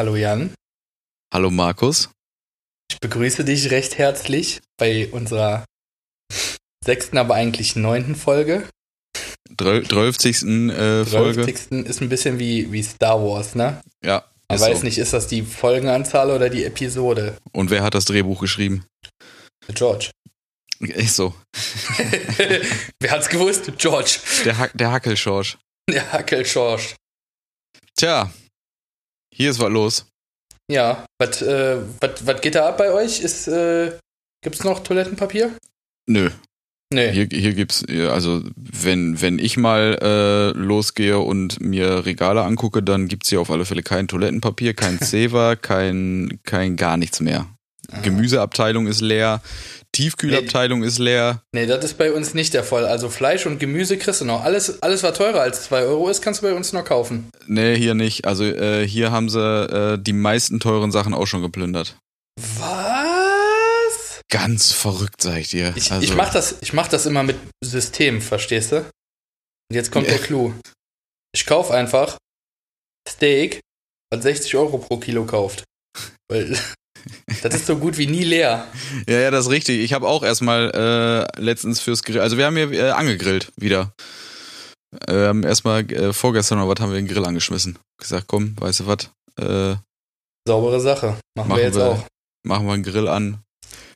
Hallo Jan. Hallo Markus. Ich begrüße dich recht herzlich bei unserer sechsten, aber eigentlich neunten Folge. Drölfzigsten äh, Folge. Drölfzigsten ist ein bisschen wie, wie Star Wars, ne? Ja. Man weiß so. nicht, ist das die Folgenanzahl oder die Episode? Und wer hat das Drehbuch geschrieben? George. Ist so. wer hat's gewusst? George. Der, ha der Hackelschorsch. Der Hackelschorsch. Tja, hier ist was los. Ja, was äh, geht da ab bei euch? Ist, äh, gibt's noch Toilettenpapier? Nö. Nee. Hier, hier gibt's, also wenn, wenn ich mal äh, losgehe und mir Regale angucke, dann gibt's hier auf alle Fälle kein Toilettenpapier, kein Zewa, kein, kein gar nichts mehr. Ah. Gemüseabteilung ist leer, Tiefkühlabteilung nee, ist leer. Nee, das ist bei uns nicht der Fall. Also Fleisch und Gemüse kriegst du noch. Alles, alles was teurer als 2 Euro ist, kannst du bei uns noch kaufen. Nee, hier nicht. Also äh, hier haben sie äh, die meisten teuren Sachen auch schon geplündert. Was? Ganz verrückt, sag ich dir. Ich, also, ich, mach das, ich mach das immer mit System, verstehst du? Und jetzt kommt der Clou. Ich kauf einfach Steak, was 60 Euro pro Kilo kauft. Weil das ist so gut wie nie leer. Ja, ja, das ist richtig. Ich habe auch erstmal äh, letztens fürs Grill, also wir haben hier äh, angegrillt wieder. Äh, wir haben erstmal äh, vorgestern oder was haben wir den Grill angeschmissen. Gesagt, komm, weißt du was? Äh, Saubere Sache. Machen, machen wir jetzt wir, auch. Machen wir einen Grill an.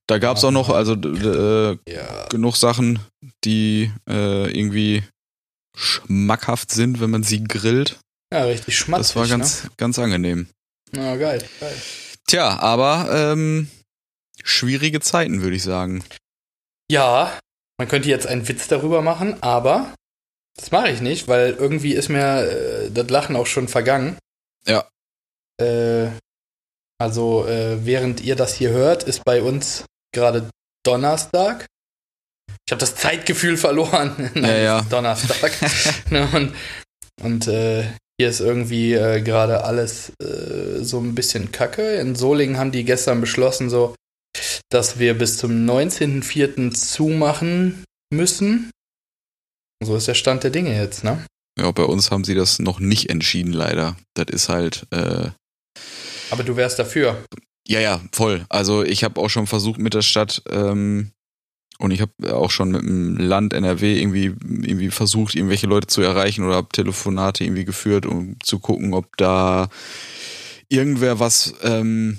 Da gab es auch noch also äh, ja. genug Sachen, die äh, irgendwie schmackhaft sind, wenn man sie grillt. Ja, richtig schmatzig. Das war ganz, ne? ganz angenehm. Na, geil, geil. Tja, aber ähm, schwierige Zeiten, würde ich sagen. Ja, man könnte jetzt einen Witz darüber machen, aber das mache ich nicht, weil irgendwie ist mir äh, das Lachen auch schon vergangen. Ja. Äh, also, äh, während ihr das hier hört, ist bei uns gerade Donnerstag. Ich habe das Zeitgefühl verloren. Nein, ja, ja. Donnerstag. Ne, und und äh, hier ist irgendwie äh, gerade alles äh, so ein bisschen kacke. In Solingen haben die gestern beschlossen, so, dass wir bis zum 19.04. zumachen müssen. So ist der Stand der Dinge jetzt, ne? Ja, bei uns haben sie das noch nicht entschieden, leider. Das ist halt. Äh, Aber du wärst dafür. Ja, ja, voll. Also ich habe auch schon versucht mit der Stadt ähm, und ich habe auch schon mit dem Land NRW irgendwie, irgendwie versucht, irgendwelche Leute zu erreichen oder habe Telefonate irgendwie geführt, um zu gucken, ob da irgendwer was, ähm,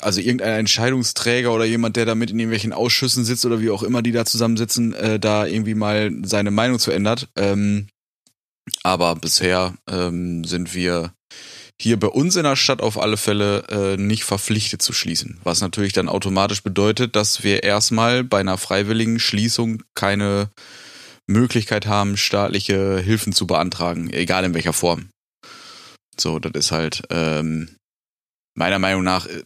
also irgendein Entscheidungsträger oder jemand, der da mit in irgendwelchen Ausschüssen sitzt oder wie auch immer die da zusammensitzen, äh, da irgendwie mal seine Meinung zu ändert. Ähm, aber bisher ähm, sind wir hier bei uns in der Stadt auf alle Fälle äh, nicht verpflichtet zu schließen. Was natürlich dann automatisch bedeutet, dass wir erstmal bei einer freiwilligen Schließung keine Möglichkeit haben, staatliche Hilfen zu beantragen, egal in welcher Form. So, das ist halt ähm, meiner Meinung nach äh,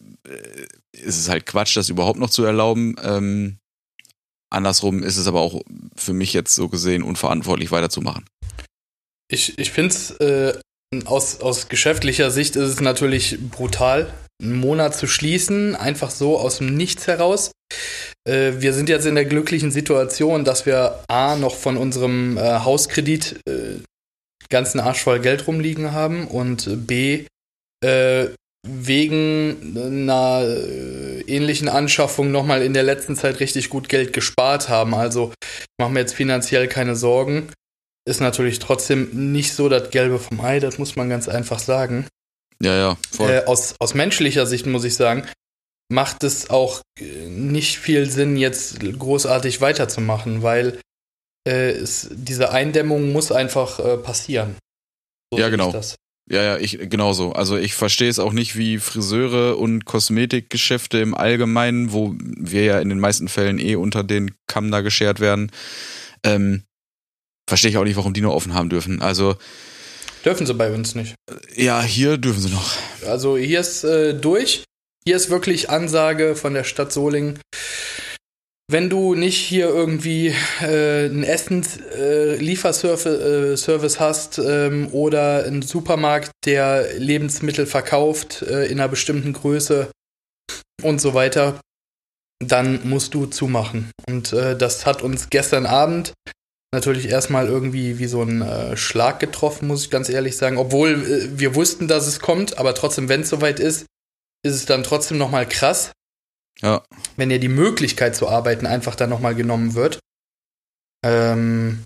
ist es halt Quatsch, das überhaupt noch zu erlauben. Ähm, andersrum ist es aber auch für mich jetzt so gesehen unverantwortlich weiterzumachen. Ich, ich finde es äh, aus, aus geschäftlicher Sicht ist es natürlich brutal, einen Monat zu schließen, einfach so aus dem Nichts heraus. Äh, wir sind jetzt in der glücklichen Situation, dass wir A noch von unserem äh, Hauskredit äh, ganzen Arsch voll Geld rumliegen haben und B wegen einer äh, ähnlichen Anschaffung nochmal in der letzten Zeit richtig gut Geld gespart haben. Also machen wir jetzt finanziell keine Sorgen ist natürlich trotzdem nicht so das Gelbe vom Ei, das muss man ganz einfach sagen. Ja, ja, voll. Äh, aus, aus menschlicher Sicht muss ich sagen, macht es auch äh, nicht viel Sinn, jetzt großartig weiterzumachen, weil äh, es, diese Eindämmung muss einfach äh, passieren. So ja, genau. Ja, ja, ich genauso. Also ich verstehe es auch nicht, wie Friseure und Kosmetikgeschäfte im Allgemeinen, wo wir ja in den meisten Fällen eh unter den Kamm da geschert werden, ähm, verstehe ich auch nicht, warum die nur offen haben dürfen. Also dürfen sie bei uns nicht. Ja, hier dürfen sie noch. Also hier ist äh, durch. Hier ist wirklich Ansage von der Stadt Solingen. Wenn du nicht hier irgendwie äh, einen Essenslieferservice äh, hast ähm, oder einen Supermarkt, der Lebensmittel verkauft äh, in einer bestimmten Größe und so weiter, dann musst du zumachen. Und äh, das hat uns gestern Abend natürlich erstmal irgendwie wie so ein äh, Schlag getroffen, muss ich ganz ehrlich sagen. Obwohl äh, wir wussten, dass es kommt, aber trotzdem, wenn es soweit ist, ist es dann trotzdem nochmal krass. Ja. Wenn ja die Möglichkeit zu arbeiten einfach dann nochmal genommen wird. Ähm,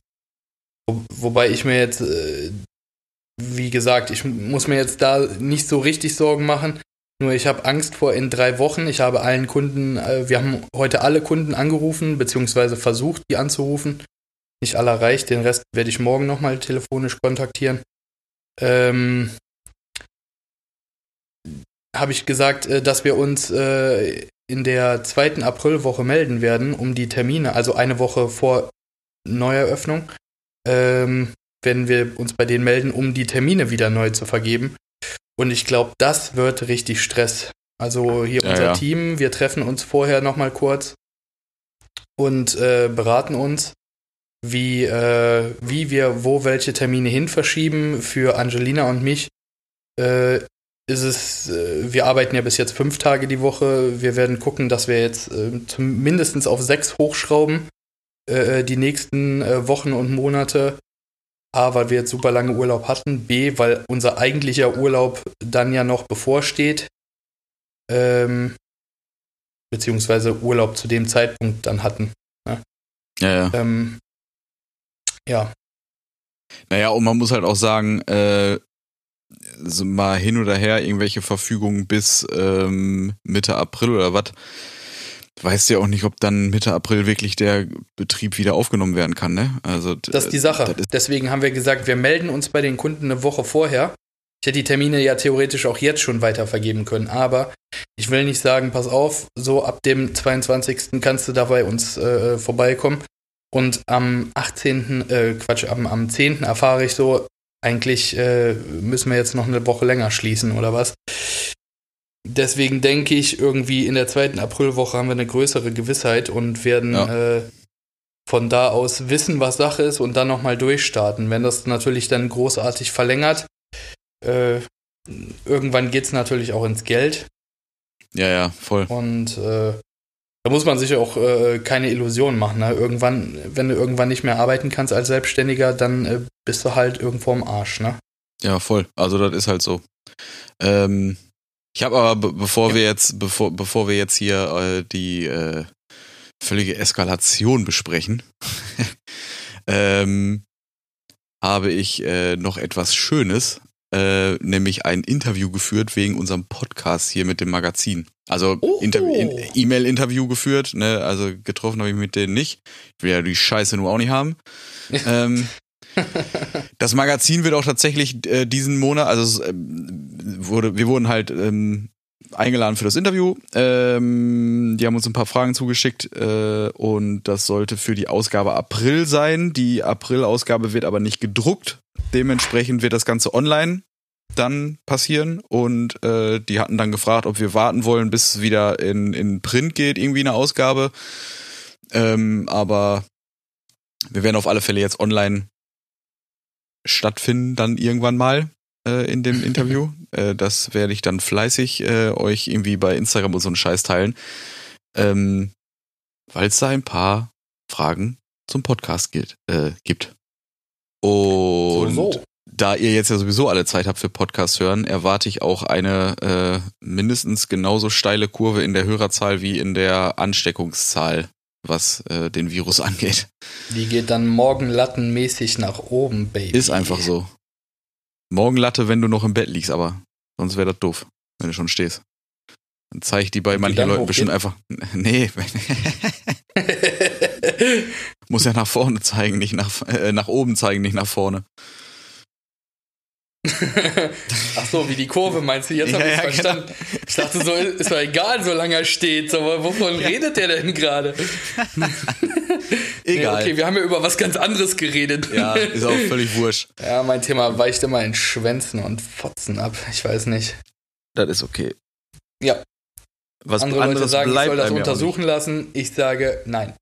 wo, wobei ich mir jetzt, äh, wie gesagt, ich muss mir jetzt da nicht so richtig Sorgen machen. Nur ich habe Angst vor in drei Wochen. Ich habe allen Kunden, äh, wir haben heute alle Kunden angerufen, beziehungsweise versucht, die anzurufen. Nicht alle erreicht, den Rest werde ich morgen nochmal telefonisch kontaktieren. Ähm, habe ich gesagt, äh, dass wir uns äh, in der zweiten Aprilwoche melden werden, um die Termine, also eine Woche vor Neueröffnung, ähm, werden wir uns bei denen melden, um die Termine wieder neu zu vergeben. Und ich glaube, das wird richtig Stress. Also hier Ja, unser ja. Team, wir treffen uns vorher nochmal kurz und äh, beraten uns, wie, äh, wie wir wo welche Termine hin verschieben. Für Angelina und mich äh, ist es, äh, wir arbeiten ja bis jetzt fünf Tage die Woche. Wir werden gucken, dass wir jetzt äh, zum, mindestens auf sechs hochschrauben, äh, die nächsten äh, Wochen und Monate. A, weil wir jetzt super lange Urlaub hatten. B, weil unser eigentlicher Urlaub dann ja noch bevorsteht. Ähm, beziehungsweise Urlaub zu dem Zeitpunkt dann hatten. Ja, ja. Ähm, ja, Naja, und man muss halt auch sagen, äh, so mal hin oder her, irgendwelche Verfügungen bis ähm, Mitte April oder was. Weißt ja auch nicht, ob dann Mitte April wirklich der Betrieb wieder aufgenommen werden kann, ne? Also Das ist die Sache. ist- Deswegen haben wir gesagt, wir melden uns bei den Kunden eine Woche vorher. Ich hätte die Termine ja theoretisch auch jetzt schon weiter vergeben können, aber ich will nicht sagen, pass auf, so ab dem 22. kannst du da bei uns äh, vorbeikommen. Und am 18., äh, Quatsch, am, am 10. erfahre ich so, eigentlich äh, müssen wir jetzt noch eine Woche länger schließen oder was. Deswegen denke ich, irgendwie in der zweiten Aprilwoche haben wir eine größere Gewissheit und werden Ja. äh, von da aus wissen, was Sache ist und dann nochmal durchstarten. Wenn das natürlich dann großartig verlängert, äh, irgendwann geht es natürlich auch ins Geld ja, ja, voll. und äh, da muss man sich auch äh, keine Illusionen machen. Ne? Irgendwann, wenn du irgendwann nicht mehr arbeiten kannst als Selbstständiger, dann äh, bist du halt irgendwo am Arsch. Ne? Ja, voll. Also das ist halt so. Ähm, ich habe aber, be bevor Ja. wir jetzt, bevor, bevor wir jetzt hier äh, die äh, völlige Eskalation besprechen, ähm, habe ich äh, noch etwas Schönes, äh, nämlich ein Interview geführt wegen unserem Podcast hier mit dem Magazin. Also Oh. Inter- in- E-Mail-Interview geführt, ne? Also getroffen habe ich mit denen nicht. Ich will ja die Scheiße nur auch nicht haben. ähm, das Magazin wird auch tatsächlich äh, diesen Monat, also es, ähm, wurde, wir wurden halt ähm, eingeladen für das Interview. Ähm, die haben uns ein paar Fragen zugeschickt äh, und das sollte für die Ausgabe April sein. Die April-Ausgabe wird aber nicht gedruckt. Dementsprechend wird das Ganze online dann passieren und äh, die hatten dann gefragt, ob wir warten wollen, bis es wieder in, in Print geht, irgendwie eine Ausgabe. Ähm, aber wir werden auf alle Fälle jetzt online stattfinden, dann irgendwann mal äh, in dem Interview. Äh, das werde ich dann fleißig äh, euch irgendwie bei Instagram und so einen Scheiß teilen. Ähm, Weil es da ein paar Fragen zum Podcast gilt, äh, gibt. Und so, so. da ihr jetzt ja sowieso alle Zeit habt für Podcast hören, erwarte ich auch eine äh, mindestens genauso steile Kurve in der Hörerzahl wie in der Ansteckungszahl, was äh, den Virus angeht. Die geht dann morgenlattenmäßig nach oben, Baby. Ist einfach so. Morgenlatte, wenn du noch im Bett liegst, aber sonst wäre das doof, wenn du schon stehst. Dann zeige ich die bei manchen Leuten bestimmt einfach. Nee, muss ja nach vorne zeigen, nicht nach, äh, nach oben zeigen, nicht nach vorne. Ach so, wie die Kurve meinst du? Jetzt habe Ja, ich ja, verstanden. Ich dachte so, ist doch egal, solange er steht. Aber wovon redet der denn gerade? Nee, Egal. okay, wir haben ja über was ganz anderes geredet. Ja, ist auch völlig wurscht. Ja, mein Thema weicht immer in Schwänzen und Fotzen ab. Ich weiß nicht. Das ist okay. Ja. Was Andere Leute sagen, ich soll das ja untersuchen lassen. Ich sage nein.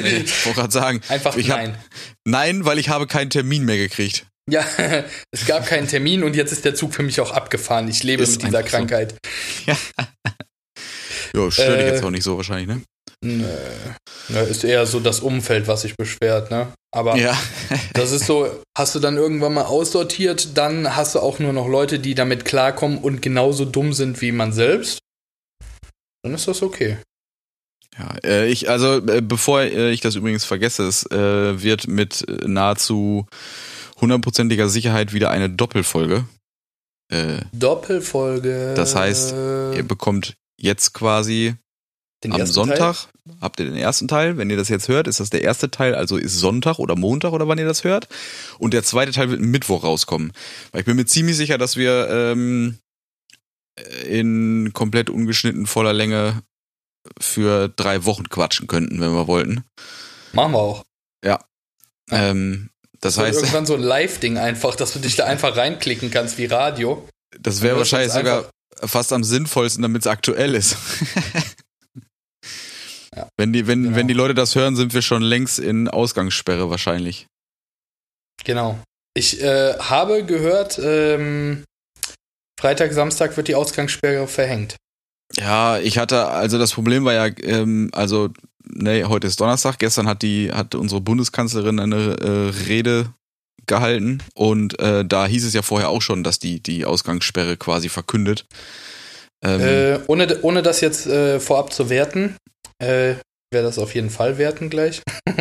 Nee, ich wollte gerade sagen, Einfach Ich hab- nein. nein, weil ich habe keinen Termin mehr gekriegt. Ja, es gab keinen Termin und jetzt ist der Zug für mich auch abgefahren. Ich lebe Ist mit dieser einfach so. Krankheit. Ja, stört dich Äh, jetzt auch nicht so wahrscheinlich, ne? Nö. Ist eher so das Umfeld, was sich beschwert, ne? Aber Ja. das ist so, hast du dann irgendwann mal aussortiert, dann hast du auch nur noch Leute, die damit klarkommen und genauso dumm sind wie man selbst. Dann ist das okay. Ja, äh, ich, also äh, bevor äh, ich das übrigens vergesse, es äh, wird mit äh, nahezu hundertprozentiger Sicherheit wieder eine Doppelfolge. Äh, Doppelfolge. Das heißt, ihr bekommt jetzt quasi den am Sonntag, habt ihr den ersten Teil. Wenn ihr das jetzt hört, ist das der erste Teil, also ist Sonntag oder Montag oder wann ihr das hört. Und der zweite Teil wird Mittwoch rauskommen. Weil ich bin mir ziemlich sicher, dass wir ähm, in komplett ungeschnitten voller Länge für drei Wochen quatschen könnten, wenn wir wollten. Teil. Machen wir auch. Ähm, das heißt, irgendwann so ein Live-Ding einfach, dass du dich da einfach reinklicken kannst wie Radio. das wäre wahrscheinlich sogar fast am sinnvollsten, damit es aktuell ist. Ja, wenn, die, wenn, genau. wenn die Leute das hören, sind wir schon längst in Ausgangssperre wahrscheinlich. Genau. Ich äh, habe gehört, ähm, Freitag, Samstag wird die Ausgangssperre verhängt. Ja, ich hatte, also das Problem war ja, ähm, also, nee, heute ist Donnerstag, gestern hat die, hat unsere Bundeskanzlerin eine äh, Rede gehalten und äh, da hieß es ja vorher auch schon, dass die die Ausgangssperre quasi verkündet. Ähm, Äh, ohne, ohne das jetzt äh, vorab zu werten, äh, werde das auf jeden Fall werten gleich.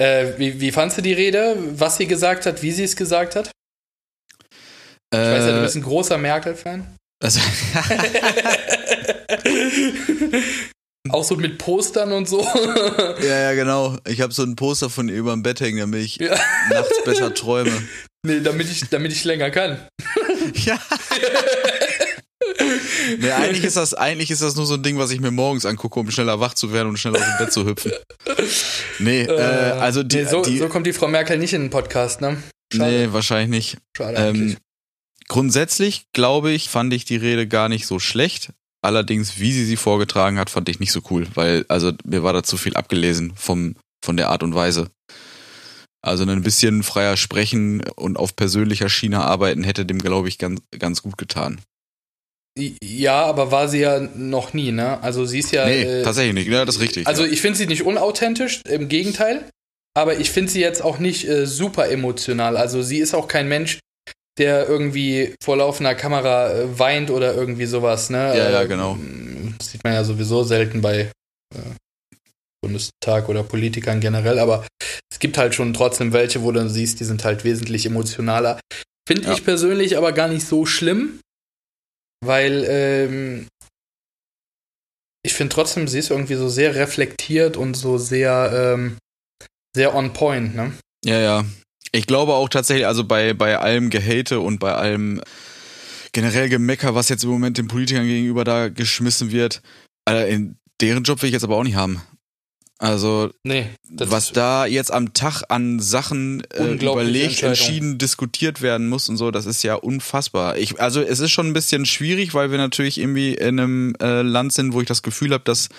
äh, wie, wie fandst du die Rede? Was sie gesagt hat, wie sie es gesagt hat? Ich weiß ja, du bist ein großer Merkel-Fan. also, Auch so mit Postern und so. ja, ja, genau. Ich habe so ein Poster von ihr über dem Bett hängen, damit ich Ja. nachts besser träume. nee, damit ich, damit ich länger kann. Ja. Nee, eigentlich ist das, eigentlich ist das nur so ein Ding, was ich mir morgens angucke, um schneller wach zu werden und schneller aus dem Bett zu hüpfen. Nee, äh, also die, nee, so, die so kommt die Frau Merkel nicht in den Podcast, ne? Schade. nee, wahrscheinlich nicht. Schade Ähm, grundsätzlich, glaube ich, fand ich die Rede gar nicht so schlecht. Allerdings, wie sie sie vorgetragen hat, fand ich nicht so cool, weil, also, mir war da zu viel abgelesen vom, von der Art und Weise. Also ein bisschen freier sprechen und auf persönlicher Schiene arbeiten hätte dem, glaube ich, ganz, ganz gut getan. Ja, aber war sie ja noch nie, ne? Also sie ist ja. nee, äh, tatsächlich nicht. Ja, das ist richtig. Also ja. ich finde sie nicht unauthentisch, im Gegenteil. Aber ich finde sie jetzt auch nicht äh, super emotional. Also sie ist auch kein Mensch, der irgendwie vor laufender Kamera äh, weint oder irgendwie sowas, ne? Ja, ja, Äh, genau. Das sieht man ja sowieso selten bei äh, Bundestag oder Politikern generell, aber es gibt halt schon trotzdem welche, wo du dann siehst, die sind halt wesentlich emotionaler. Finde Ja. ich persönlich aber gar nicht so schlimm, weil ähm, ich finde trotzdem, sie ist irgendwie so sehr reflektiert und so sehr, ähm, sehr on point, ne? Ja, ja. Ich glaube auch tatsächlich, also bei, bei allem Gehate und bei allem generell Gemecker, was jetzt im Moment den Politikern gegenüber da geschmissen wird, äh, in deren Job will ich jetzt aber auch nicht haben. Also, Nee, was da jetzt am Tag an Sachen äh, überlegt, entschieden, diskutiert werden muss und so, das ist ja unfassbar. Ich, also es ist schon ein bisschen schwierig, weil wir natürlich irgendwie in einem äh, Land sind, wo ich das Gefühl habe, dass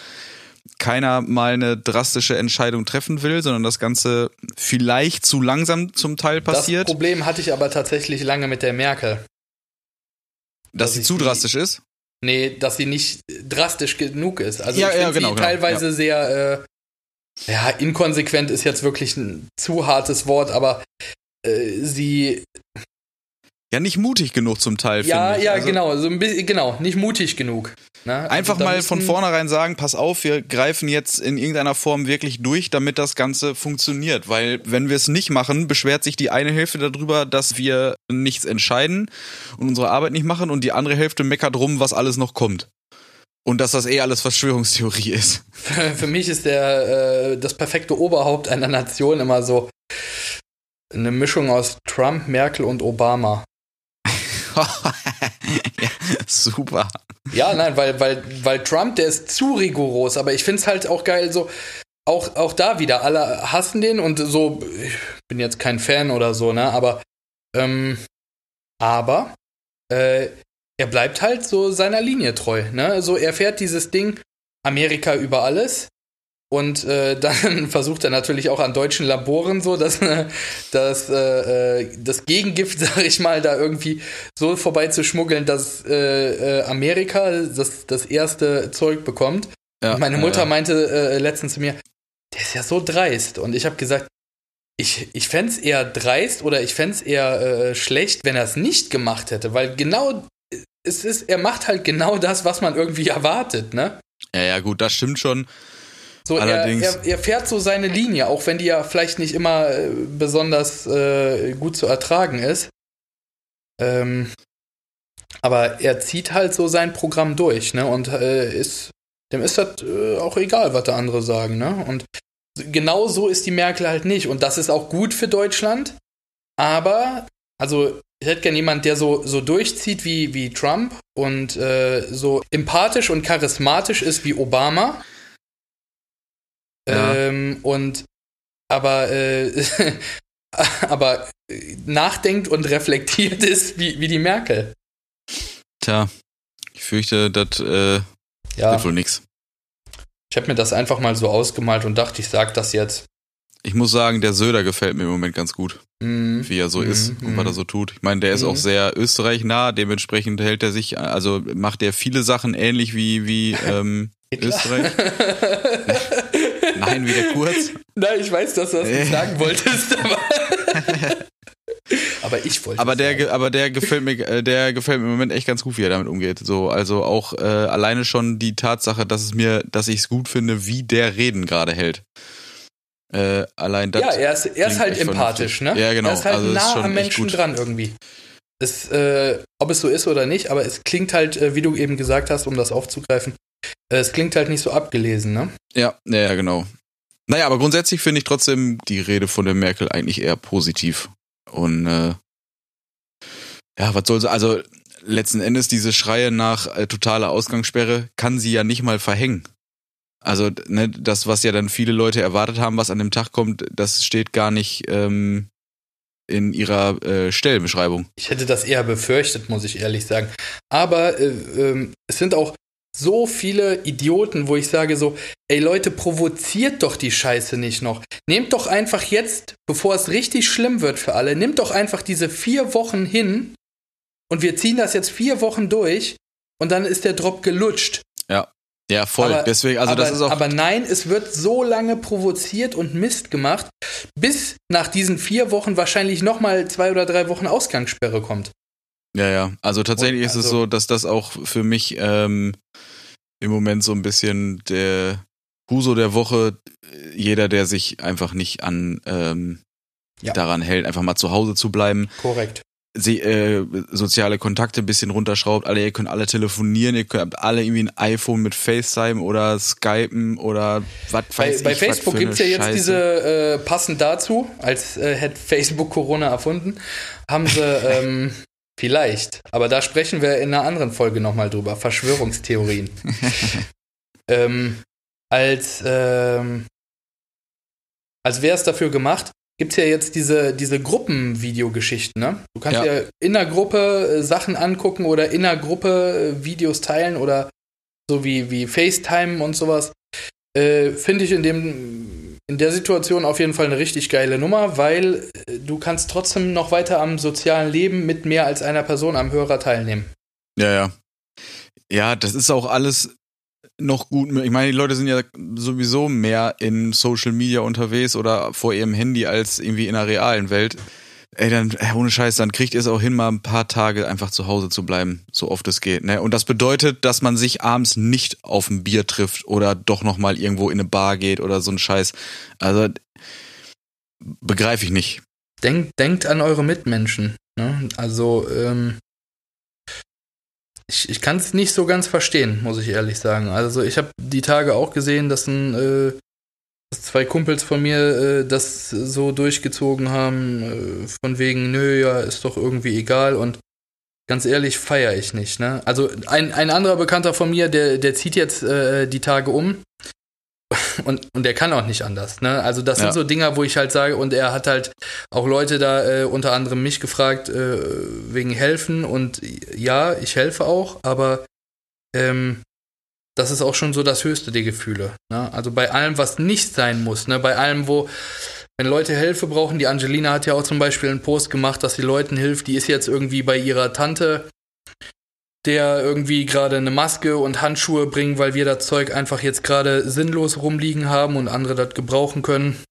keiner mal eine drastische Entscheidung treffen will, sondern das Ganze vielleicht zu langsam zum Teil passiert, Das Problem hatte ich aber tatsächlich lange mit der Merkel. dass dass sie zu die- drastisch ist. Nee, dass sie nicht drastisch genug ist. Also Ja, ich ja, genau, sie genau, teilweise sehr, äh, ja, inkonsequent ist jetzt wirklich ein zu hartes Wort, aber äh, sie, Ja, nicht mutig genug zum Teil, ja, ja, Also genau, so ein bisschen, genau, nicht mutig genug. Einfach Also da mal von vornherein sagen, pass auf, wir greifen jetzt in irgendeiner Form wirklich durch, damit das Ganze funktioniert. Weil wenn wir es nicht machen, beschwert sich die eine Hälfte darüber, dass wir nichts entscheiden und unsere Arbeit nicht machen und die andere Hälfte meckert rum, was alles noch kommt. Und dass das eh alles Verschwörungstheorie ist. Für mich ist der, äh, das perfekte Oberhaupt einer Nation immer so eine Mischung aus Trump, Merkel und Obama. ja, super. Ja, nein, weil, weil, weil Trump, der ist zu rigoros, aber ich finde es halt auch geil, so, auch, auch da wieder, alle hassen den und so, ich bin jetzt kein Fan oder so, ne, aber, ähm, aber, äh, er bleibt halt so seiner Linie treu, ne, so, er fährt dieses Ding Amerika über alles und äh, dann versucht er natürlich auch an deutschen Laboren so, dass äh, das, äh, äh, das Gegengift, sag ich mal, da irgendwie so vorbei zu schmuggeln, dass äh, äh, Amerika das, das erste Zeug bekommt. Ja, Meine Mutter ja, meinte letztens zu mir, der ist ja so dreist. Und ich habe gesagt, ich, ich fände es eher dreist oder ich fände es eher schlecht, wenn er es nicht gemacht hätte, weil genau, es ist, er macht halt genau das, was man irgendwie erwartet, ne? Ja, ja, gut, das stimmt schon. So, Allerdings. Er, er, er fährt so seine Linie, auch wenn die ja vielleicht nicht immer äh, besonders äh, gut zu ertragen ist. Ähm, aber er zieht halt so sein Programm durch, ne? Und äh, ist, dem ist das äh, auch egal, was da andere sagen, ne? Und genau so ist die Merkel halt nicht. Und das ist auch gut für Deutschland. Aber, also, ich hätte gerne jemanden, der so, so durchzieht wie, wie Trump und äh, so empathisch und charismatisch ist wie Obama. Ja. Ähm, und aber, äh, aber nachdenkt und reflektiert ist wie, wie die Merkel. Tja, ich fürchte, das äh, ja. wird wohl nix. Ich habe mir das einfach mal so ausgemalt und dachte, ich sag das jetzt. Ich muss sagen, der Söder gefällt mir im Moment ganz gut, mm. wie er so mm. ist und mm. was er so tut. Ich meine, der ist auch mhm. sehr Österreich nah, dementsprechend hält er sich, also macht er viele Sachen ähnlich wie, wie ähm, Österreich. Nein, wieder kurz. Nein, ich weiß, dass du das nicht sagen wolltest, aber. aber ich wollte. Aber der, sagen. aber der gefällt mir, äh, der gefällt mir im Moment echt ganz gut, wie er damit umgeht. So, also auch äh, alleine schon die Tatsache, dass es mir, dass ich es gut finde, wie der Reden gerade hält. Äh, allein das. Ja, er ist, er ist halt empathisch, vernünftig. ne? Ja, genau. Er ist halt also nah am Menschen dran irgendwie. Es, äh, ob es so ist oder nicht, aber es klingt halt, äh, wie du eben gesagt hast, um das aufzugreifen, äh, es klingt halt nicht so abgelesen, ne? Ja, ja, genau. Naja, aber grundsätzlich finde ich trotzdem die Rede von der Merkel eigentlich eher positiv. Und äh, ja, was soll sie, also letzten Endes diese Schreie nach äh, totaler Ausgangssperre kann sie ja nicht mal verhängen. Also ne, das, was ja dann viele Leute erwartet haben, was an dem Tag kommt, das steht gar nicht ähm, in ihrer äh, Stellenbeschreibung. Ich hätte das eher befürchtet, muss ich ehrlich sagen. Aber äh, äh, es sind auch so viele Idioten, wo ich sage so, ey Leute, provoziert doch die Scheiße nicht noch. Nehmt doch einfach jetzt, bevor es richtig schlimm wird für alle, nehmt doch einfach diese vier Wochen hin und wir ziehen das jetzt vier Wochen durch und dann ist der Drop gelutscht. Ja. Ja, voll. Aber, Deswegen, also aber, das ist auch. Aber nein, es wird so lange provoziert und Mist gemacht, bis nach diesen vier Wochen wahrscheinlich nochmal zwei oder drei Wochen Ausgangssperre kommt. Ja, ja. Also tatsächlich und, also, ist es also so, dass das auch für mich ähm, im Moment so ein bisschen der Huso der Woche, jeder, der sich einfach nicht an ähm, ja. daran hält, einfach mal zu Hause zu bleiben. Korrekt. Sie, äh, soziale Kontakte ein bisschen runterschraubt, alle, ihr könnt alle telefonieren, ihr könnt alle irgendwie ein iPhone mit FaceTime oder Skypen oder was weiß bei, ich. Bei Facebook gibt's ja jetzt Scheiße. diese, äh, passend dazu, als äh, hätte Facebook Corona erfunden, haben sie ähm, Vielleicht. Aber da sprechen wir in einer anderen Folge nochmal drüber. Verschwörungstheorien. ähm, als, ähm, als wäre es dafür gemacht, gibt es ja jetzt diese, diese Gruppenvideogeschichten, ne? Du kannst ja. ja in der Gruppe äh, Sachen angucken oder in der Gruppe äh, Videos teilen oder so wie, wie FaceTime und sowas. Äh, Finde ich in dem in der Situation auf jeden Fall eine richtig geile Nummer, weil äh, du kannst trotzdem noch weiter am sozialen Leben mit mehr als einer Person am Hörer teilnehmen. Ja, ja. Ja, das ist auch alles noch gut. Ich meine, die Leute sind ja sowieso mehr in Social Media unterwegs oder vor ihrem Handy als irgendwie in der realen Welt. Ey, dann, ohne Scheiß, dann kriegt ihr es auch hin, mal ein paar Tage einfach zu Hause zu bleiben, so oft es geht. Ne? Und das bedeutet, dass man sich abends nicht auf ein Bier trifft oder doch nochmal irgendwo in eine Bar geht oder so ein Scheiß. Also, begreife ich nicht. Denkt, denkt an eure Mitmenschen. Ne? Also, ähm, ich, ich kann es nicht so ganz verstehen, muss ich ehrlich sagen. Also, ich habe die Tage auch gesehen, dass ein äh, dass zwei Kumpels von mir äh, das so durchgezogen haben, äh, von wegen, nö, ja, ist doch irgendwie egal und ganz ehrlich, feiere ich nicht, ne? Also ein, ein anderer Bekannter von mir, der, der zieht jetzt äh, die Tage um und, und der kann auch nicht anders, ne? Also das ja. sind so Dinger, wo ich halt sage, und er hat halt auch Leute da, äh, unter anderem mich gefragt, äh, wegen helfen und ja, ich helfe auch, aber ähm, das ist auch schon so das höchste der Gefühle. Ne? Also bei allem, was nicht sein muss, ne? bei allem, wo, wenn Leute Hilfe brauchen, die Angelina hat ja auch zum Beispiel einen Post gemacht, dass sie Leuten hilft, die ist jetzt irgendwie bei ihrer Tante der irgendwie gerade eine Maske und Handschuhe bringen, weil wir das Zeug einfach jetzt gerade sinnlos rumliegen haben und andere das gebrauchen können.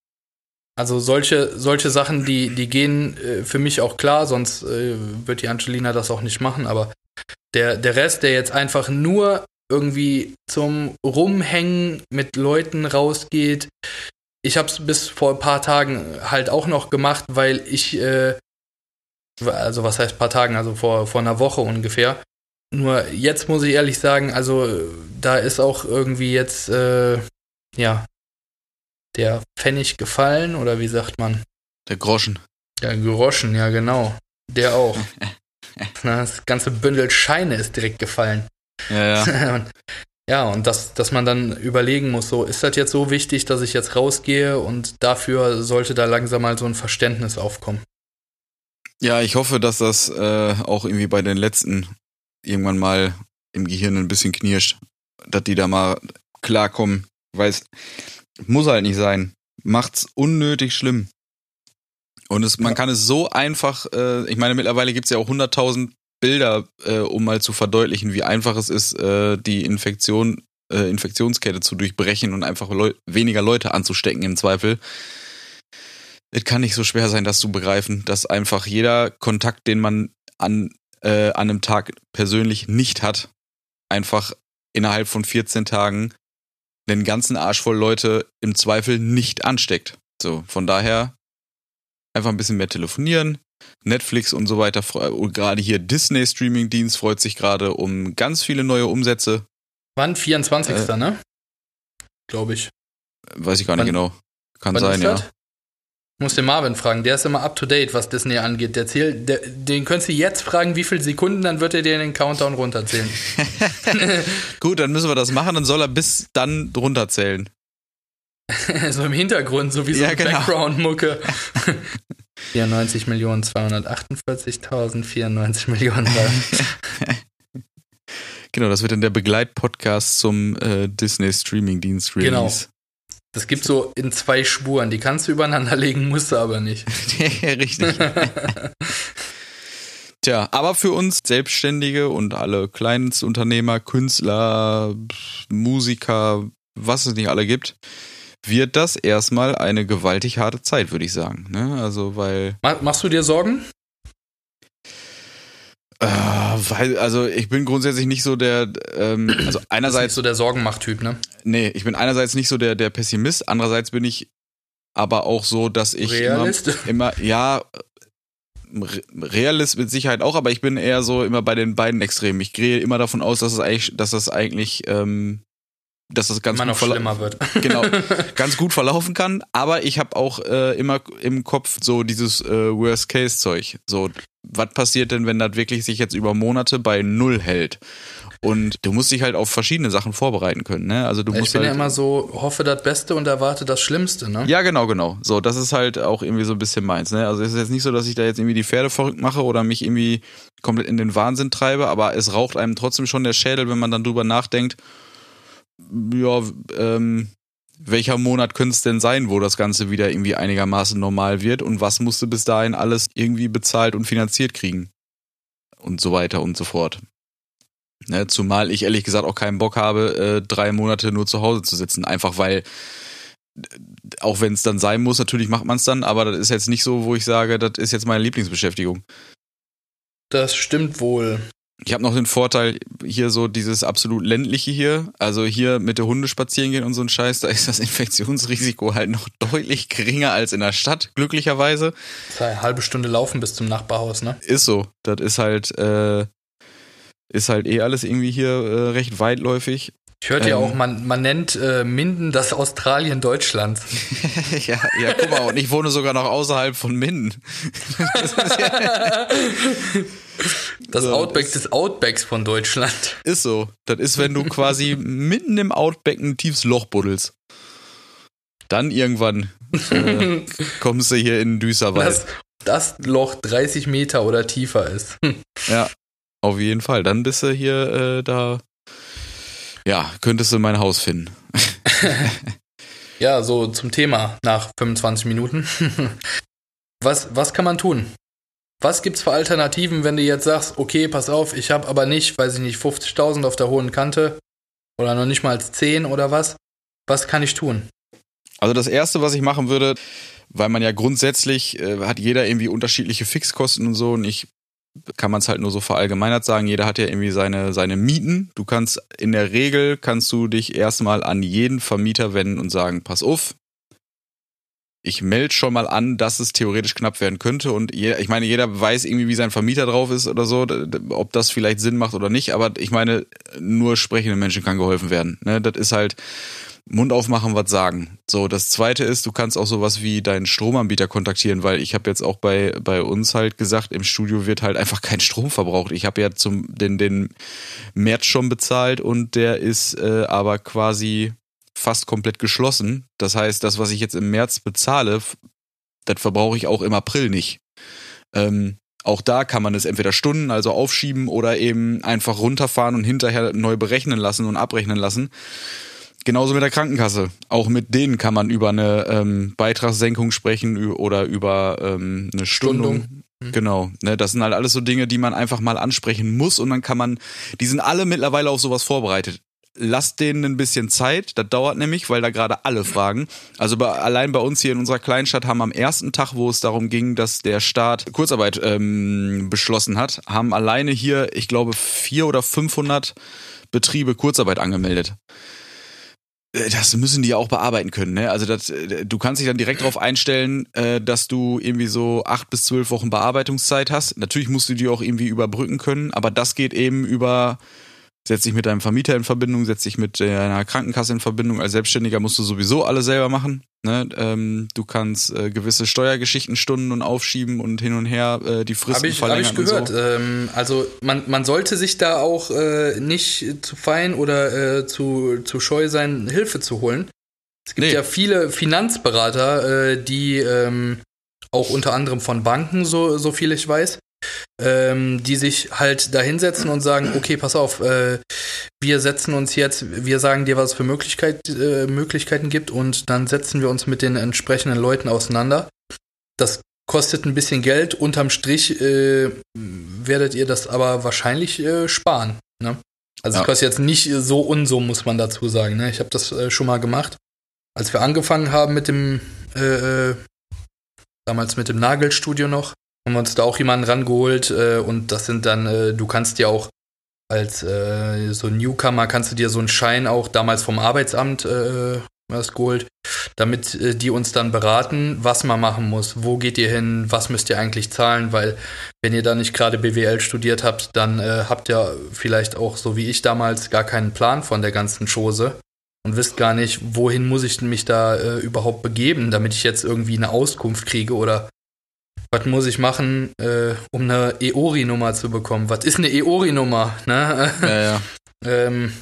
Also solche, solche Sachen, die, die gehen äh, für mich auch klar, sonst äh, wird die Angelina das auch nicht machen, aber der, der Rest, der jetzt einfach nur irgendwie zum Rumhängen mit Leuten rausgeht. Ich habe es bis vor ein paar Tagen halt auch noch gemacht, weil ich, äh, also was heißt paar Tagen, also vor, vor einer Woche ungefähr. Nur jetzt muss ich ehrlich sagen, also da ist auch irgendwie jetzt, äh, ja, der Pfennig gefallen oder wie sagt man? Der Groschen. Der Groschen, ja genau. Der auch. das ganze Bündel Scheine ist direkt gefallen. Ja, ja. und, ja, und dass, dass man dann überlegen muss, so, ist das jetzt so wichtig, dass ich jetzt rausgehe und dafür sollte da langsam mal so ein Verständnis aufkommen. Ja, ich hoffe, dass das äh, auch irgendwie bei den letzten irgendwann mal im Gehirn ein bisschen knirscht, dass die da mal klarkommen, weil es muss halt nicht sein. Macht's unnötig schlimm. Und es, man kann es so einfach, äh, ich meine, mittlerweile gibt's ja auch 100.000 Bilder, äh, um mal zu verdeutlichen, wie einfach es ist, äh, die Infektion, äh, Infektionskette zu durchbrechen und einfach Leu weniger Leute anzustecken im Zweifel. Es kann nicht so schwer sein, das zu begreifen, dass einfach jeder Kontakt, den man an, äh, an einem Tag persönlich nicht hat, einfach innerhalb von 14 Tagen den ganzen Arsch voll Leute im Zweifel nicht ansteckt. So, von daher einfach ein bisschen mehr telefonieren. Netflix und so weiter, gerade hier Disney Streaming-Dienst freut sich gerade um ganz viele neue Umsätze. Wann? 24. Äh, ne? Glaube ich. Weiß ich gar nicht Wann, genau. Kann sein, ja. Muss den Marvin fragen, der ist immer up to date, was Disney angeht. Der zählt, der, den könntest du jetzt fragen, wie viele Sekunden, dann wird er dir den Countdown runterzählen. Gut, dann müssen wir das machen, dann soll er bis dann runterzählen. so im Hintergrund, so wie so ja, genau. Background-Mucke. 94 Millionen 248.000, 94 Millionen. genau, das wird dann der Begleitpodcast zum äh, Disney Streaming-Dienst Release. Genau. Das gibt so in zwei Spuren, die kannst du übereinander legen, musst du aber nicht. Richtig. Tja, aber für uns Selbstständige und alle Kleinstunternehmer, Künstler, Musiker, was es nicht alle gibt, wird das erstmal eine gewaltig harte Zeit, würde ich sagen. Ne? Also, weil. Machst du dir Sorgen? Äh, weil, also ich bin grundsätzlich nicht so der, ähm, also einerseits. so der Sorgenmacht-Typ, ne? Nee, ich bin einerseits nicht so der, der Pessimist, andererseits bin ich aber auch so, dass ich Realist? immer, immer, ja, Realist mit Sicherheit auch, aber ich bin eher so immer bei den beiden Extremen. Ich gehe immer davon aus, dass es eigentlich, dass das eigentlich ähm, dass das ganz gut noch schlimmer wird. genau, ganz gut verlaufen kann. Aber ich habe auch äh, immer im Kopf so dieses äh, Worst-Case-Zeug. So, was passiert denn, wenn das wirklich sich jetzt über Monate bei Null hält? Und du musst dich halt auf verschiedene Sachen vorbereiten können, ne? Also du ich musst bin halt ja immer so, hoffe das Beste und erwarte das Schlimmste, ne? Ja, genau, genau. So, das ist halt auch irgendwie so ein bisschen meins, ne? Also es ist jetzt nicht so, dass ich da jetzt irgendwie die Pferde verrückt mache oder mich irgendwie komplett in den Wahnsinn treibe, aber es raucht einem trotzdem schon der Schädel, wenn man dann drüber nachdenkt, ja, ähm, welcher Monat könnte es denn sein, wo das Ganze wieder irgendwie einigermaßen normal wird und was musste bis dahin alles irgendwie bezahlt und finanziert kriegen? Und so weiter und so fort. Ne, zumal ich ehrlich gesagt auch keinen Bock habe, äh, drei Monate nur zu Hause zu sitzen. Einfach weil, auch wenn es dann sein muss, natürlich macht man es dann, aber das ist jetzt nicht so, wo ich sage, das ist jetzt meine Lieblingsbeschäftigung. Das stimmt wohl. Ich habe noch den Vorteil, hier so dieses absolut ländliche hier, also hier mit der Hunde spazieren gehen und so ein Scheiß, da ist das Infektionsrisiko halt noch deutlich geringer als in der Stadt, glücklicherweise. Das ist eine halbe Stunde laufen bis zum Nachbarhaus, ne? Ist so. Das ist halt, äh, ist halt eh alles irgendwie hier äh, recht weitläufig. Ich hörte ähm, ja auch, man, man nennt äh, Minden das Australien Deutschlands. ja, ja, guck mal, und ich wohne sogar noch außerhalb von Minden. das ja das so, Outback des Outbacks von Deutschland. Ist so. Das ist, wenn du quasi mitten im Outback ein tiefes Loch buddelst. Dann irgendwann äh, kommst du hier in Düserwald. Das, das Loch 30 Meter oder tiefer ist. ja, auf jeden Fall. Dann bist du hier äh, da. Ja, könntest du mein Haus finden. ja, so zum Thema nach 25 Minuten. was, was kann man tun? Was gibt's für Alternativen, wenn du jetzt sagst, okay, pass auf, ich habe aber nicht, weiß ich nicht, 50.000 auf der hohen Kante oder noch nicht mal 10 oder was? Was kann ich tun? Also das erste, was ich machen würde, weil man ja grundsätzlich äh, hat jeder irgendwie unterschiedliche Fixkosten und so und ich kann man es halt nur so verallgemeinert sagen, jeder hat ja irgendwie seine, seine Mieten. Du kannst in der Regel kannst du dich erstmal an jeden Vermieter wenden und sagen, pass auf, ich melde schon mal an, dass es theoretisch knapp werden könnte. Und jeder, ich meine, jeder weiß irgendwie, wie sein Vermieter drauf ist oder so, ob das vielleicht Sinn macht oder nicht. Aber ich meine, nur sprechenden Menschen kann geholfen werden. Ne? Das ist halt Mund aufmachen, was sagen. So, das zweite ist, du kannst auch sowas wie deinen Stromanbieter kontaktieren, weil ich habe jetzt auch bei, bei uns halt gesagt, im Studio wird halt einfach kein Strom verbraucht. Ich habe ja zum den, den März schon bezahlt und der ist äh, aber quasi fast komplett geschlossen. Das heißt, das, was ich jetzt im März bezahle, das verbrauche ich auch im April nicht. Ähm, auch da kann man es entweder Stunden, also aufschieben oder eben einfach runterfahren und hinterher neu berechnen lassen und abrechnen lassen. Genauso mit der Krankenkasse. Auch mit denen kann man über eine ähm, Beitragssenkung sprechen oder über ähm, eine Stundung. Stundung. Mhm. Genau, ne, das sind halt alles so Dinge, die man einfach mal ansprechen muss und dann kann man, die sind alle mittlerweile auf sowas vorbereitet lasst denen ein bisschen Zeit. Das dauert nämlich, weil da gerade alle fragen. Also bei, allein bei uns hier in unserer Kleinstadt haben am ersten Tag, wo es darum ging, dass der Staat Kurzarbeit ähm, beschlossen hat, haben alleine hier, ich glaube, vier oder 500 Betriebe Kurzarbeit angemeldet. Äh, das müssen die ja auch bearbeiten können. Ne? Also das, äh, du kannst dich dann direkt darauf einstellen, äh, dass du irgendwie so acht bis zwölf Wochen Bearbeitungszeit hast. Natürlich musst du die auch irgendwie überbrücken können, aber das geht eben über setz dich mit deinem Vermieter in Verbindung, setz dich mit deiner Krankenkasse in Verbindung. Als Selbstständiger musst du sowieso alles selber machen. Ne? Ähm, du kannst äh, gewisse Steuergeschichten stunden und aufschieben und hin und her äh, die Fristen hab ich, verlängern. Habe ich gehört. So. Ähm, also man, man sollte sich da auch äh, nicht zu fein oder äh, zu, zu scheu sein, Hilfe zu holen. Es gibt nee. ja viele Finanzberater, äh, die ähm, auch unter anderem von Banken, so, so viel ich weiß, ähm, die sich halt da hinsetzen und sagen, okay, pass auf, äh, wir setzen uns jetzt, wir sagen dir, was es für Möglichkeit, äh, Möglichkeiten gibt und dann setzen wir uns mit den entsprechenden Leuten auseinander. Das kostet ein bisschen Geld, unterm Strich äh, werdet ihr das aber wahrscheinlich äh, sparen. Ne? Also es ja. kostet jetzt nicht so unso, muss man dazu sagen. Ne? Ich habe das äh, schon mal gemacht. Als wir angefangen haben mit dem, äh, damals mit dem Nagelstudio noch, haben wir uns da auch jemanden rangeholt äh, und das sind dann, äh, du kannst dir auch als äh, so Newcomer kannst du dir so einen Schein auch damals vom Arbeitsamt äh, was geholt, damit äh, die uns dann beraten, was man machen muss, wo geht ihr hin, was müsst ihr eigentlich zahlen, weil wenn ihr da nicht gerade BWL studiert habt, dann äh, habt ihr vielleicht auch so wie ich damals gar keinen Plan von der ganzen Chose und wisst gar nicht, wohin muss ich mich da äh, überhaupt begeben, damit ich jetzt irgendwie eine Auskunft kriege oder was muss ich machen, äh, um eine EORI-Nummer zu bekommen? Was ist eine EORI-Nummer? Ne? Ja, ja. ähm,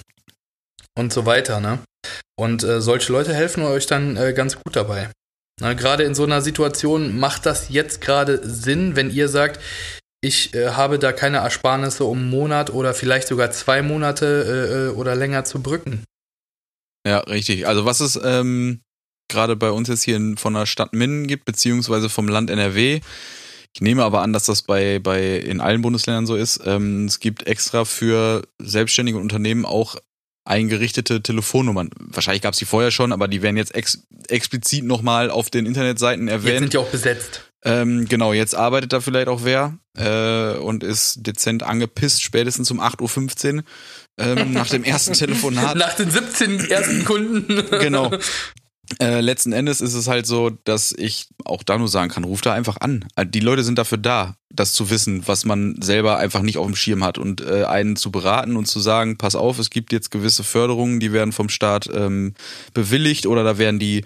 und so weiter, ne? Und äh, solche Leute helfen euch dann äh, ganz gut dabei. Gerade in so einer Situation macht das jetzt gerade Sinn, wenn ihr sagt, ich äh, habe da keine Ersparnisse, um einen Monat oder vielleicht sogar zwei Monate äh, äh, oder länger zu brücken. Ja, richtig. Also was ist, ähm, gerade bei uns jetzt hier in, von der Stadt Minden gibt, beziehungsweise vom Land NRW. Ich nehme aber an, dass das bei, bei in allen Bundesländern so ist. Ähm, es gibt extra für selbstständige Unternehmen auch eingerichtete Telefonnummern. Wahrscheinlich gab es die vorher schon, aber die werden jetzt ex explizit nochmal auf den Internetseiten erwähnt. Jetzt sind ja auch besetzt. Ähm, genau, jetzt arbeitet da vielleicht auch wer äh, und ist dezent angepisst, spätestens um 8.15 Uhr ähm, nach dem ersten Telefonat. nach den 17 ersten Kunden. genau. Äh, letzten Endes ist es halt so, dass ich auch da nur sagen kann, ruf da einfach an. Äh, die Leute sind dafür da, das zu wissen, was man selber einfach nicht auf dem Schirm hat und äh, einen zu beraten und zu sagen, pass auf, es gibt jetzt gewisse Förderungen, die werden vom Staat ähm, bewilligt oder da werden die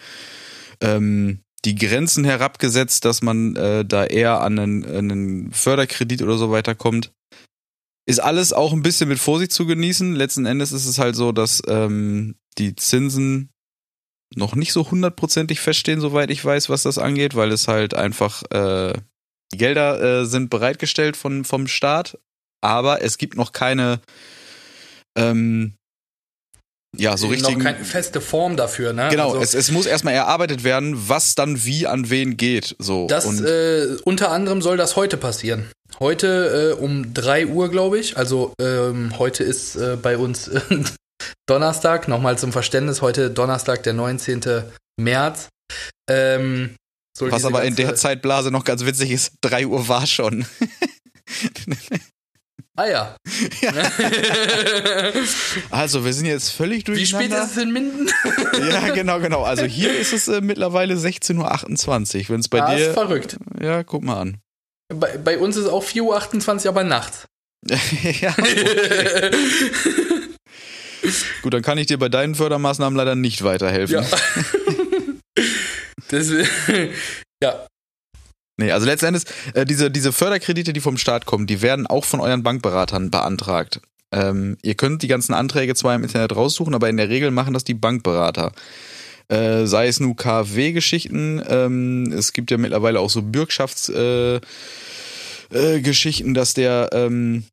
ähm, die Grenzen herabgesetzt, dass man äh, da eher an einen, einen Förderkredit oder so weiterkommt. Ist alles auch ein bisschen mit Vorsicht zu genießen. Letzten Endes ist es halt so, dass ähm, die Zinsen noch nicht so hundertprozentig feststehen, soweit ich weiß, was das angeht, weil es halt einfach äh, die Gelder äh, sind bereitgestellt von, vom Staat, aber es gibt noch keine ähm, ja, so richtig. noch keine feste Form dafür, ne? Genau, Also, es, es muss erstmal erarbeitet werden, was dann wie an wen geht. So. das, Und äh, unter anderem soll das heute passieren. Heute äh, um 3 Uhr, glaube ich. Also ähm, heute ist äh, bei uns Donnerstag, nochmal zum Verständnis, heute Donnerstag, der 19. März. Ähm, soll was aber in der Zeitblase noch ganz witzig ist, 3 Uhr war schon. Ah ja. Also, wir sind jetzt völlig Wie spät ist es in Minden? Ja, genau, genau. Also hier ist es äh, mittlerweile 16.28 Uhr. Wenn es bei ah, ist dir. verrückt. Ja, guck mal an. Bei, bei uns ist auch 4.28 Uhr, aber nachts. ja, gut, dann kann ich dir bei deinen Fördermaßnahmen leider nicht weiterhelfen. ja. das, ja. Nee, also letztendlich, äh, diese, diese Förderkredite, die vom Staat kommen, die werden auch von euren Bankberatern beantragt. Ähm, ihr könnt die ganzen Anträge zwar im Internet raussuchen, aber in der Regel machen das die Bankberater. Äh, sei es nur KfW-Geschichten, ähm, es gibt ja mittlerweile auch so Bürgschaftsgeschichten, äh, äh, Geschichten, dass der, ähm,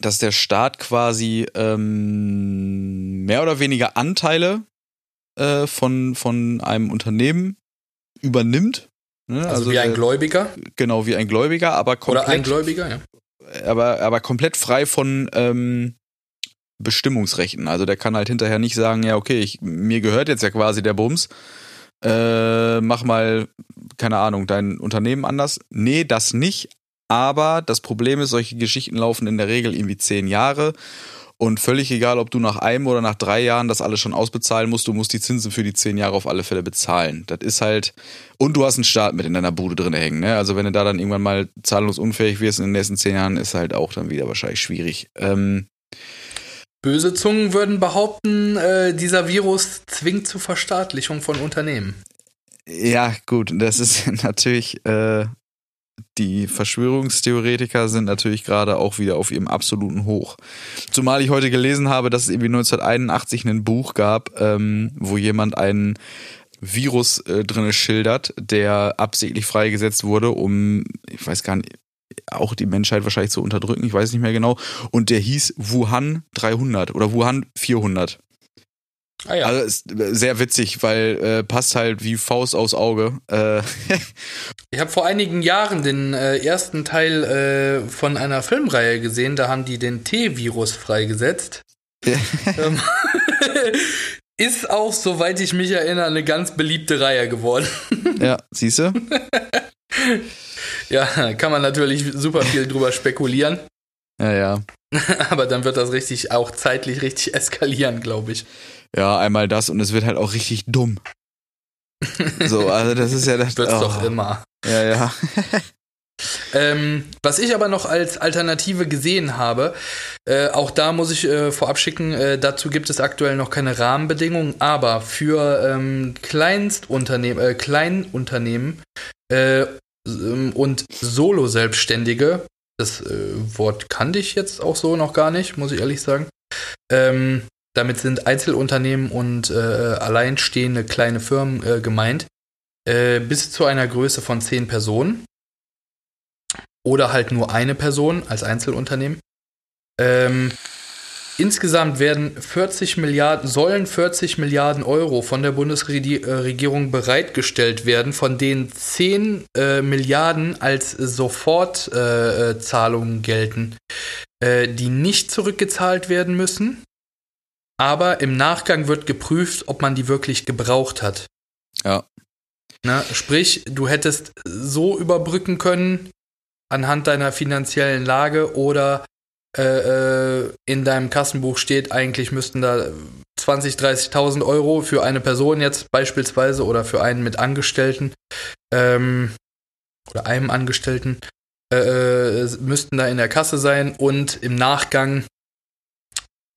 dass der Staat quasi ähm, mehr oder weniger Anteile äh, von, von einem Unternehmen übernimmt. Ne? Also, wie ein Gläubiger Genau, wie ein Gläubiger, aber oder ein komplett, Gläubiger, ja. aber, aber komplett frei von ähm, Bestimmungsrechten. Also der kann halt hinterher nicht sagen, ja, okay, ich, mir gehört jetzt ja quasi der Bums. Äh, mach mal, keine Ahnung, dein Unternehmen anders. Nee, das nicht. Aber das Problem ist, solche Geschichten laufen in der Regel irgendwie zehn Jahre. Und völlig egal, ob du nach einem oder nach drei Jahren das alles schon ausbezahlen musst, du musst die Zinsen für die zehn Jahre auf alle Fälle bezahlen. Das ist halt, und du hast einen Staat mit in deiner Bude drin hängen, ne? Also wenn du da dann irgendwann mal zahlungsunfähig wirst in den nächsten zehn Jahren, ist halt auch dann wieder wahrscheinlich schwierig. Ähm, Böse Zungen würden behaupten, äh, dieser Virus zwingt zur Verstaatlichung von Unternehmen. ja, gut, das ist natürlich, äh, die Verschwörungstheoretiker sind natürlich gerade auch wieder auf ihrem absoluten Hoch. Zumal ich heute gelesen habe, dass es irgendwie 1981 ein Buch gab, ähm, wo jemand einen Virus äh, drinne schildert, der absichtlich freigesetzt wurde, um, ich weiß gar nicht, auch die Menschheit wahrscheinlich zu unterdrücken, ich weiß nicht mehr genau. Und der hieß Wuhan 300 oder Wuhan 400. Ah ja. Also ist äh, sehr witzig, weil äh, passt halt wie Faust aufs Auge. Äh, Ich habe vor einigen Jahren den äh, ersten Teil äh, von einer Filmreihe gesehen, da haben die den T-Virus freigesetzt. ähm, ist auch, soweit ich mich erinnere, eine ganz beliebte Reihe geworden. ja, siehst du? ja, kann man natürlich super viel drüber spekulieren, Ja, ja. aber dann wird das richtig auch zeitlich richtig eskalieren, glaube ich. Ja, einmal das und es wird halt auch richtig dumm. So, also das ist ja das. Wird's oh. doch immer. Ja, ja. Ähm, was ich aber noch als Alternative gesehen habe, äh, auch da muss ich äh, vorab schicken, äh, dazu gibt es aktuell noch keine Rahmenbedingungen, aber für ähm, Kleinstunternehmen, äh, Kleinunternehmen äh, ähm, und Solo-Selbstständige, das äh, Wort kannte ich jetzt auch so noch gar nicht, muss ich ehrlich sagen. Ähm, damit sind Einzelunternehmen und äh, alleinstehende kleine Firmen äh, gemeint, äh, bis zu einer Größe von 10 Personen oder halt nur eine Person als Einzelunternehmen. Ähm, insgesamt werden 40 Milliarden, sollen 40 Milliarden Euro von der Bundesregierung bereitgestellt werden, von denen 10 äh, Milliarden als Sofortzahlungen äh, äh, gelten, äh, die nicht zurückgezahlt werden müssen. Aber im Nachgang wird geprüft, ob man die wirklich gebraucht hat. Ja. Na, sprich, du hättest so überbrücken können anhand deiner finanziellen Lage oder äh, äh, in deinem Kassenbuch steht, eigentlich müssten da 20, 30.000 Euro für eine Person jetzt beispielsweise oder für einen mit Angestellten ähm, oder einem Angestellten äh, äh, müssten da in der Kasse sein und im Nachgang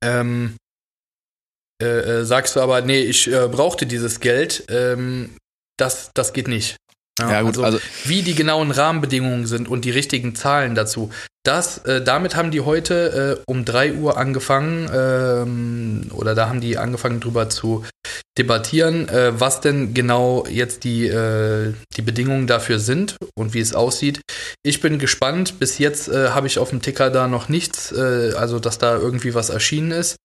ähm, äh, äh, sagst du aber, nee, ich äh, brauchte dieses Geld, ähm, das, das geht nicht. Ja, gut, also, wie die genauen Rahmenbedingungen sind und die richtigen Zahlen dazu. Das, äh, damit haben die heute äh, um 3 Uhr angefangen, ähm, oder da haben die angefangen drüber zu debattieren, äh, was denn genau jetzt die, äh, die Bedingungen dafür sind und wie es aussieht. Ich bin gespannt. Bis jetzt äh, habe ich auf dem Ticker da noch nichts, also dass da irgendwie was erschienen ist.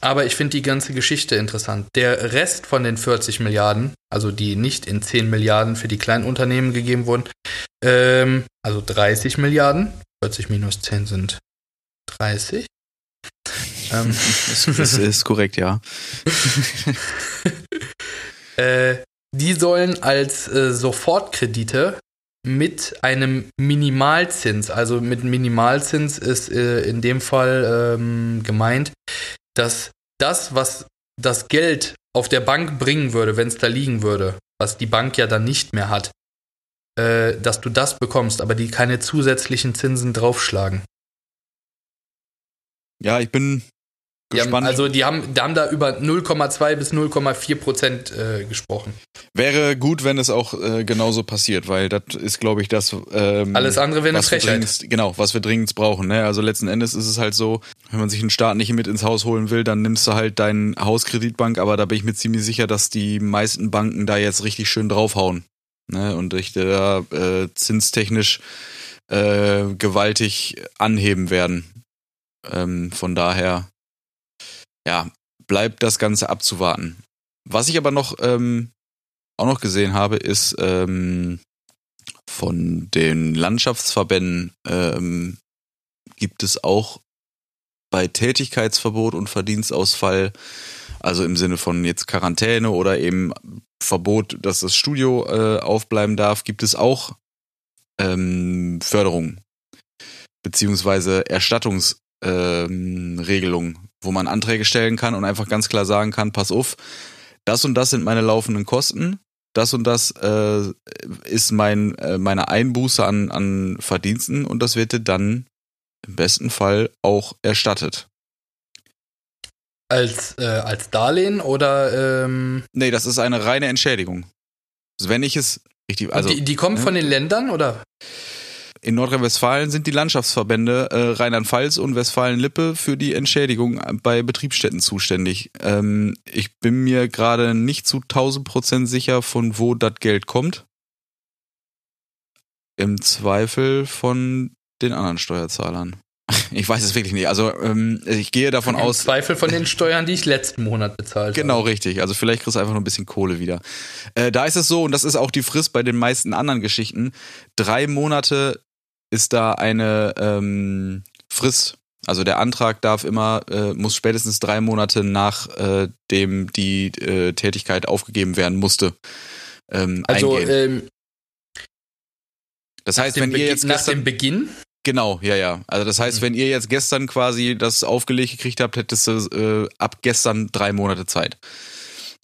Aber ich finde die ganze Geschichte interessant. Der Rest von den 40 Milliarden, also die nicht in 10 Milliarden für die kleinen Unternehmen gegeben wurden, ähm, also 30 Milliarden, 40 minus 10 sind 30. ähm, das ist korrekt, ja. äh, die sollen als äh, Sofortkredite mit einem Minimalzins, also mit Minimalzins ist äh, in dem Fall ähm, gemeint, dass das, was das Geld auf der Bank bringen würde, wenn es da liegen würde, was die Bank ja dann nicht mehr hat, äh, dass du das bekommst, aber die keine zusätzlichen Zinsen draufschlagen. Ja, ich bin gespannt. Haben, also die haben, die haben da über 0,2 bis 0,4 Prozent äh, gesprochen. Wäre gut, wenn es auch äh, genauso passiert, weil das ist, glaube ich, das. Ähm, Alles andere wäre eine Frechheit. Genau, was wir dringend brauchen. Ne? Also letzten Endes ist es halt so, wenn man sich einen Staat nicht mit ins Haus holen will, dann nimmst du halt deinen Hauskreditbank, aber da bin ich mir ziemlich sicher, dass die meisten Banken da jetzt richtig schön draufhauen. Ne? Und ich da äh, zinstechnisch äh, gewaltig anheben werden. Ähm, von daher ja, bleibt das Ganze abzuwarten. Was ich aber noch ähm, auch noch gesehen habe, ist ähm, von den Landschaftsverbänden ähm, gibt es auch bei Tätigkeitsverbot und Verdienstausfall, also im Sinne von jetzt Quarantäne oder eben Verbot, dass das Studio äh, aufbleiben darf, gibt es auch ähm, Förderung beziehungsweise Erstattungsregelungen, ähm, wo man Anträge stellen kann und einfach ganz klar sagen kann, pass auf, das und das sind meine laufenden Kosten, das und das äh, ist mein, äh, meine Einbuße an, an Verdiensten und das wird dir dann im besten Fall auch erstattet. Als, äh, als Darlehen oder? Ähm nee, das ist eine reine Entschädigung. Wenn ich es richtig. Also, die, die kommen ne? von den Ländern oder? In Nordrhein-Westfalen sind die Landschaftsverbände äh, Rheinland-Pfalz und Westfalen-Lippe für die Entschädigung bei Betriebsstätten zuständig. Ähm, ich bin mir gerade nicht zu 1000 Prozent sicher, von wo das Geld kommt. Im Zweifel von den anderen Steuerzahlern. Ich weiß es wirklich nicht. Also ähm, ich gehe davon Im aus. Zweifel von den Steuern, die ich letzten Monat bezahlt genau, habe. Genau, richtig. Also vielleicht kriegst du einfach noch ein bisschen Kohle wieder. Äh, da ist es so, und das ist auch die Frist bei den meisten anderen Geschichten, drei Monate ist da eine ähm, Frist. Also der Antrag darf immer, äh, muss spätestens drei Monate nach äh, dem die äh, Tätigkeit aufgegeben werden musste. Ähm, also. Ähm, das heißt, wenn ihr jetzt nach dem Beginn Genau, ja, ja. Also das heißt, mhm. wenn ihr jetzt gestern quasi das aufgelegt gekriegt habt, hättest du äh, ab gestern drei Monate Zeit,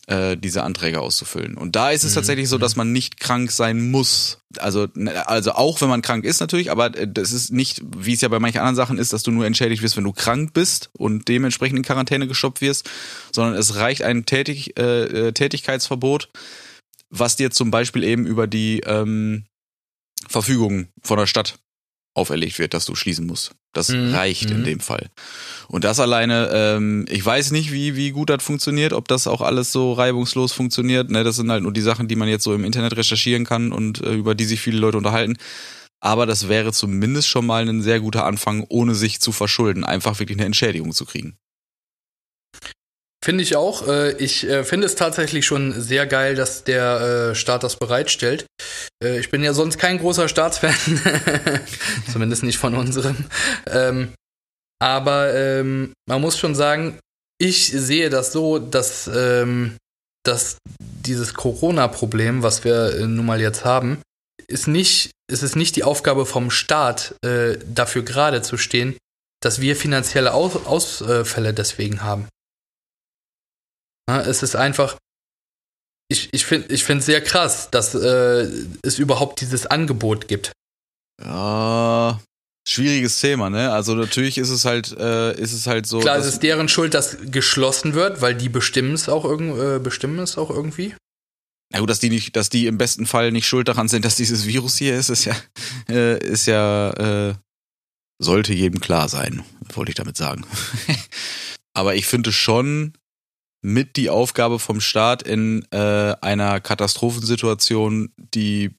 äh, diese Anträge auszufüllen. Und da ist es mhm. tatsächlich so, dass mhm. man nicht krank sein muss. Also, ne, also auch wenn man krank ist natürlich, aber äh, das ist nicht, wie es ja bei manchen anderen Sachen ist, dass du nur entschädigt wirst, wenn du krank bist und dementsprechend in Quarantäne gestoppt wirst, sondern es reicht ein Tätig, äh, äh Tätigkeitsverbot, was dir zum Beispiel eben über die ähm, Verfügung von der Stadt auferlegt wird, dass du schließen musst. Das mhm. reicht mhm. in dem Fall. Und das alleine, ähm, ich weiß nicht, wie, wie gut das funktioniert, ob das auch alles so reibungslos funktioniert. Ne, das sind halt nur die Sachen, die man jetzt so im Internet recherchieren kann und äh, über die sich viele Leute unterhalten. Aber das wäre zumindest schon mal ein sehr guter Anfang, ohne sich zu verschulden, einfach wirklich eine Entschädigung zu kriegen. Finde ich auch. Äh, ich äh, finde es tatsächlich schon sehr geil, dass der äh, Staat das bereitstellt. Ich bin ja sonst kein großer Staatsfan, zumindest nicht von unserem. Ähm, aber ähm, man muss schon sagen, ich sehe das so, dass, ähm, dass dieses Corona-Problem, was wir nun mal jetzt haben, ist nicht, ist es nicht die Aufgabe vom Staat, dafür gerade zu stehen, dass wir finanzielle Ausfälle deswegen haben. Es ist einfach, ich, ich finde ich es sehr krass, dass äh, es überhaupt dieses Angebot gibt. Ja, schwieriges Thema, ne? Also natürlich ist es halt, äh, ist es halt so. Klar, es ist deren Schuld, dass geschlossen wird, weil die bestimmen es auch, irg äh, bestimmen es auch irgendwie. Na gut, dass die nicht, dass die im besten Fall nicht schuld daran sind, dass dieses Virus hier ist, ist ja, äh, ist ja, äh, sollte jedem klar sein, wollte ich damit sagen. Aber ich finde schon, mit die Aufgabe vom Staat in äh, einer Katastrophensituation die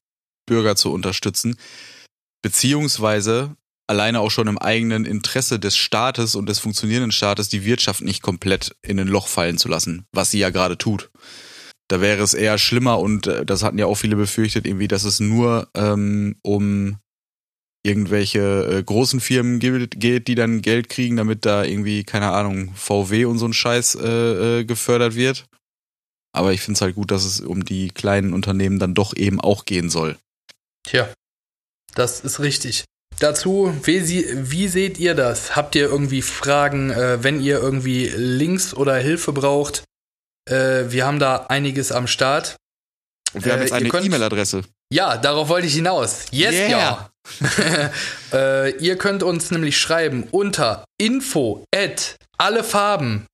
Bürger zu unterstützen. Beziehungsweise alleine auch schon im eigenen Interesse des Staates und des funktionierenden Staates die Wirtschaft nicht komplett in ein Loch fallen zu lassen, was sie ja gerade tut. Da wäre es eher schlimmer und äh, das hatten ja auch viele befürchtet, irgendwie, dass es nur ähm, um irgendwelche äh, großen Firmen geht, die dann Geld kriegen, damit da irgendwie, keine Ahnung, VW und so ein Scheiß äh, äh, gefördert wird. Aber ich finde es halt gut, dass es um die kleinen Unternehmen dann doch eben auch gehen soll. Tja, das ist richtig. Dazu, wie, wie seht ihr das? Habt ihr irgendwie Fragen, äh, wenn ihr irgendwie Links oder Hilfe braucht? Äh, wir haben da einiges am Start. Und wir haben Äh, jetzt ihr eine E-Mail-Adresse. Ja, darauf wollte ich hinaus. Yes, Yeah. ja. äh, ihr könnt uns nämlich schreiben unter info at allefarben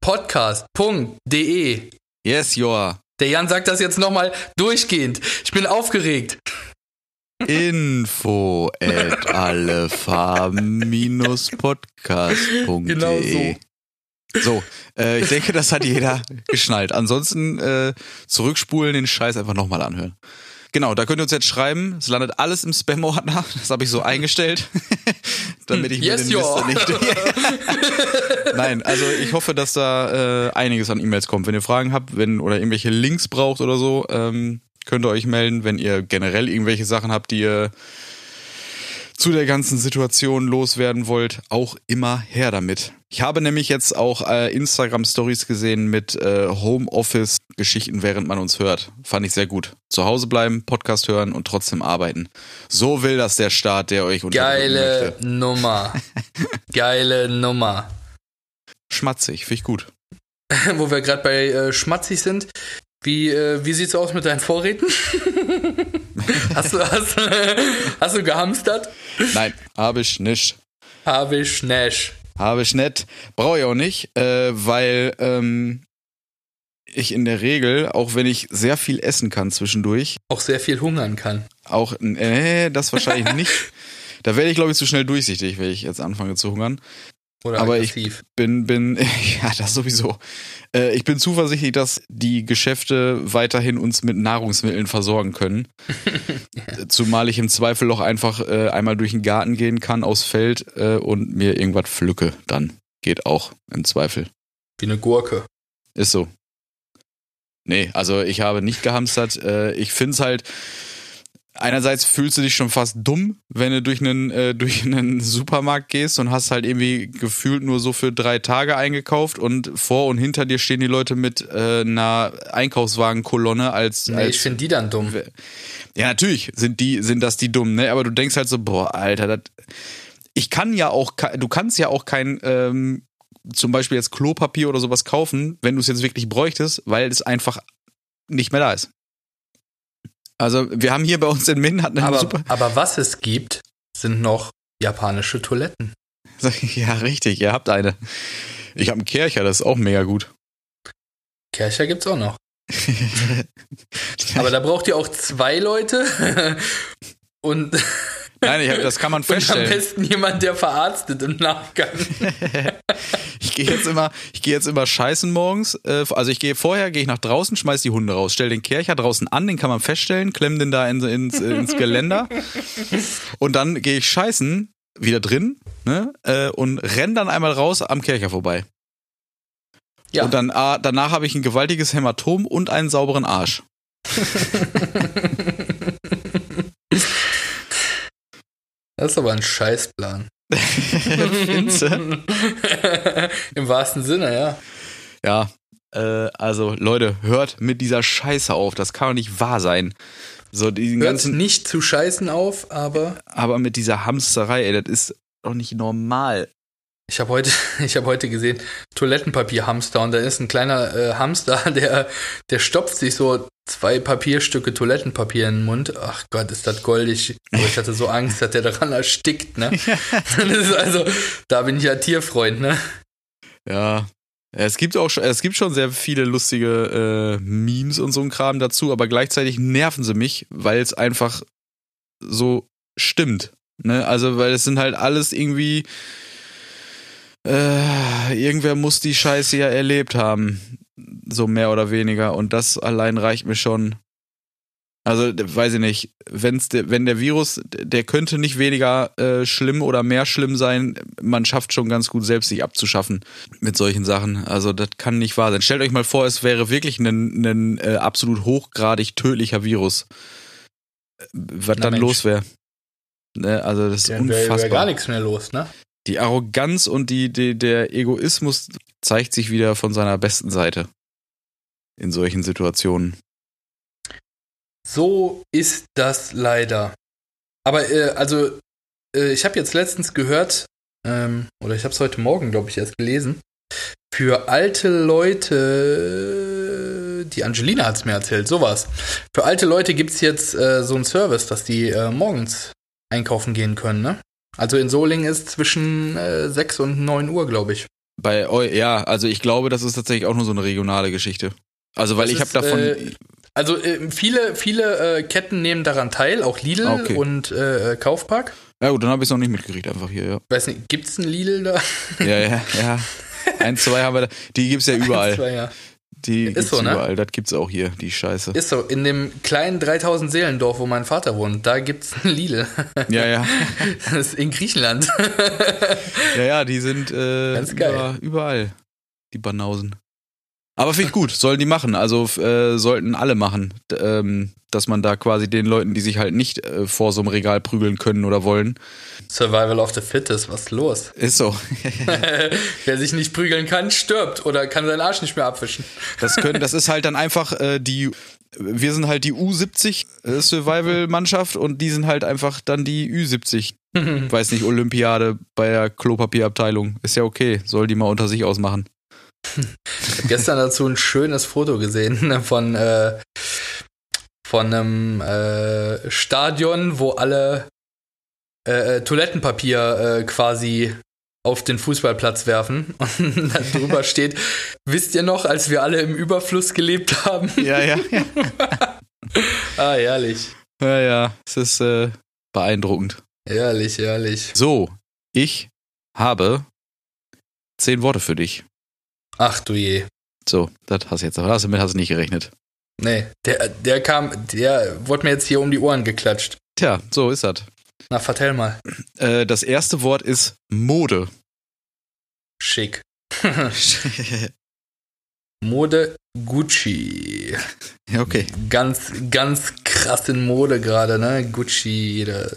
podcast.de. Yes, Joa. Der Jan sagt das jetzt nochmal durchgehend. Ich bin aufgeregt. Info at allefarben-podcast.de Genau so. So, äh, ich denke, das hat jeder geschnallt. Ansonsten äh, zurückspulen, den Scheiß einfach nochmal anhören. Genau, da könnt ihr uns jetzt schreiben. Es landet alles im Spam-Ordner. Das habe ich so eingestellt, damit ich Yes, mir den Mist nicht... Nein, also ich hoffe, dass da äh, einiges an E-Mails kommt. Wenn ihr Fragen habt, wenn oder irgendwelche Links braucht oder so, ähm, könnt ihr euch melden. Wenn ihr generell irgendwelche Sachen habt, die ihr zu der ganzen Situation loswerden wollt, auch immer her damit. Ich habe nämlich jetzt auch äh, Instagram Stories gesehen mit äh, Homeoffice Geschichten, während man uns hört. Fand ich sehr gut. Zu Hause bleiben, Podcast hören und trotzdem arbeiten. So will das der Staat, der euch Geile möchte. Nummer. Geile Nummer. Schmatzig, finde ich gut. Wo wir gerade bei äh, schmatzig sind. Wie, äh, wie sieht's aus mit deinen Vorräten? hast, du, hast, hast du gehamstert? Nein, habe ich nicht. Habe ich nicht. Habe ich nicht. Brauche ich auch nicht, äh, weil ähm, ich in der Regel, auch wenn ich sehr viel essen kann zwischendurch, Auch sehr viel hungern kann. auch, äh, das wahrscheinlich nicht. Da werde ich, glaube ich, zu schnell durchsichtig, wenn ich jetzt anfange zu hungern. Oder Aber ich- aggressiv. Bin, bin, ja, das sowieso. Äh, ich bin zuversichtlich, dass die Geschäfte weiterhin uns mit Nahrungsmitteln versorgen können. Zumal ich im Zweifel auch einfach äh, einmal durch den Garten gehen kann, aufs Feld äh, und mir irgendwas pflücke. Dann geht auch im Zweifel. Wie eine Gurke. Ist so. Nee, also ich habe nicht gehamstert. Äh, ich find's halt. Einerseits fühlst du dich schon fast dumm, wenn du durch einen, äh, durch einen Supermarkt gehst und hast halt irgendwie gefühlt nur so für drei Tage eingekauft und vor und hinter dir stehen die Leute mit äh, einer Einkaufswagenkolonne als, Nee, als ich finde die dann dumm. ja, natürlich sind die, sind das die dummen, ne? Aber du denkst halt so, boah, Alter, das, ich kann ja auch, du kannst ja auch kein, ähm, zum Beispiel jetzt Klopapier oder sowas kaufen, wenn du es jetzt wirklich bräuchtest, weil es einfach nicht mehr da ist. Also, wir haben hier bei uns in Min, hatten Aber, super, aber was es gibt, sind noch japanische Toiletten. ja, richtig, ihr habt eine. Ich habe einen Kercher, das ist auch mega gut. Kercher gibt's auch noch. Aber da braucht ihr auch zwei Leute und, Nein, ich das kann man und am feststellen. besten jemand, der verarztet im Nachgang. Ich gehe jetzt immer, ich gehe jetzt immer scheißen morgens. Äh, also ich gehe vorher, gehe ich nach draußen, schmeiß die Hunde raus, stell den Kercher draußen an, den kann man feststellen, klemm den da in, ins, ins Geländer und dann gehe ich scheißen wieder drin ne, äh, und renn dann einmal raus am Kercher vorbei. Ja, Und dann ah, danach habe ich ein gewaltiges Hämatom und einen sauberen Arsch. Das ist aber ein Scheißplan. Im wahrsten Sinne, ja. Ja, äh, also Leute, hört mit dieser Scheiße auf. Das kann doch nicht wahr sein. So diesen Hört ganzen nicht zu scheißen auf, aber Aber mit dieser Hamsterei, ey, das ist doch nicht normal. ich habe heute, ich habe heute gesehen Toilettenpapier-Hamster und da ist ein kleiner äh, Hamster, der, der stopft sich so zwei Papierstücke Toilettenpapier in den Mund. Ach Gott, ist das goldig. Aber ich hatte so Angst, dass der daran erstickt, ne? Also, da bin ich ja Tierfreund, ne? Ja. Es gibt auch schon, es gibt schon sehr viele lustige äh, Memes und so ein Kram dazu, aber gleichzeitig nerven sie mich, weil es einfach so stimmt. Ne? Also, weil es sind halt alles irgendwie. Äh, irgendwer muss die Scheiße ja erlebt haben. So mehr oder weniger. Und das allein reicht mir schon. Also, weiß ich nicht, wenn's der, wenn der Virus, der könnte nicht weniger äh, schlimm oder mehr schlimm sein. Man schafft schon ganz gut selbst sich abzuschaffen mit solchen Sachen. Also, das kann nicht wahr sein. Stellt euch mal vor, es wäre wirklich ein, ein äh, absolut hochgradig tödlicher Virus. Was Na dann Mensch. los wäre. Ne, also, das ist wäre unfassbar. wär gar nichts mehr los, ne? Die Arroganz und die, die, der Egoismus zeigt sich wieder von seiner besten Seite. In solchen Situationen. So ist das leider. Aber äh, also, äh, ich habe jetzt letztens gehört, ähm, oder ich habe es heute Morgen, glaube ich, erst gelesen, für alte Leute, die Angelina hat es mir erzählt, sowas. Für alte Leute gibt es jetzt äh, so einen Service, dass die äh, morgens einkaufen gehen können, ne? Also in Solingen ist zwischen äh, 6 und 9 Uhr, glaube ich. Bei eu, ja, also ich glaube, das ist tatsächlich auch nur so eine regionale Geschichte. Also weil Das ich habe davon, äh, Also äh, viele, viele äh, Ketten nehmen daran teil, auch Lidl Ah, okay. und äh, Kaufpark. ja gut, dann habe ich es noch nicht mitgekriegt einfach hier, ja. Weiß nicht, gibt's einen Lidl da? Ja, ja, ja. Ein, zwei haben wir da. Die gibt's ja überall. Zwei, ja. Die Ist gibt's so, ne? überall. Das gibt's auch hier, die Scheiße. Ist so, in dem kleinen 3000 Seelendorf, wo mein Vater wohnt, da gibt's einen Lidl. Ja, ja. Das ist in Griechenland. Ja, ja, die sind äh, Ganz geil. über- überall. Die Banausen. Aber finde ich gut, sollen die machen. Also äh, sollten alle machen. Ähm, dass man da quasi den Leuten, die sich halt nicht äh, vor so einem Regal prügeln können oder wollen. Survival of the Fittest, was ist los? Ist so. Wer sich nicht prügeln kann, stirbt oder kann seinen Arsch nicht mehr abwischen. Das können, das ist halt dann einfach äh, die. Wir sind halt die U70 äh, Survival-Mannschaft und die sind halt einfach dann die Ü70. Weiß nicht, Olympiade bei der Klopapierabteilung. Ist ja okay, soll die mal unter sich ausmachen. Ich hab gestern dazu ein schönes Foto gesehen von, äh, von einem äh, Stadion, wo alle äh, äh, Toilettenpapier äh, quasi auf den Fußballplatz werfen und dann drüber steht, wisst ihr noch, als wir alle im Überfluss gelebt haben? Ja, ja, ja. ah, herrlich. Ja, ja, es ist äh, beeindruckend. Herrlich, herrlich. So, ich habe zehn Worte für dich. Ach du je. So, das hast du jetzt, damit hast du nicht gerechnet. Nee, der, der kam, der wurde mir jetzt hier um die Ohren geklatscht. Tja, so ist das. Na, vertell mal. Äh, das erste Wort ist Mode. Schick. Mode Gucci. ja, okay. Ganz, ganz krass in Mode gerade, ne? Gucci. Jeder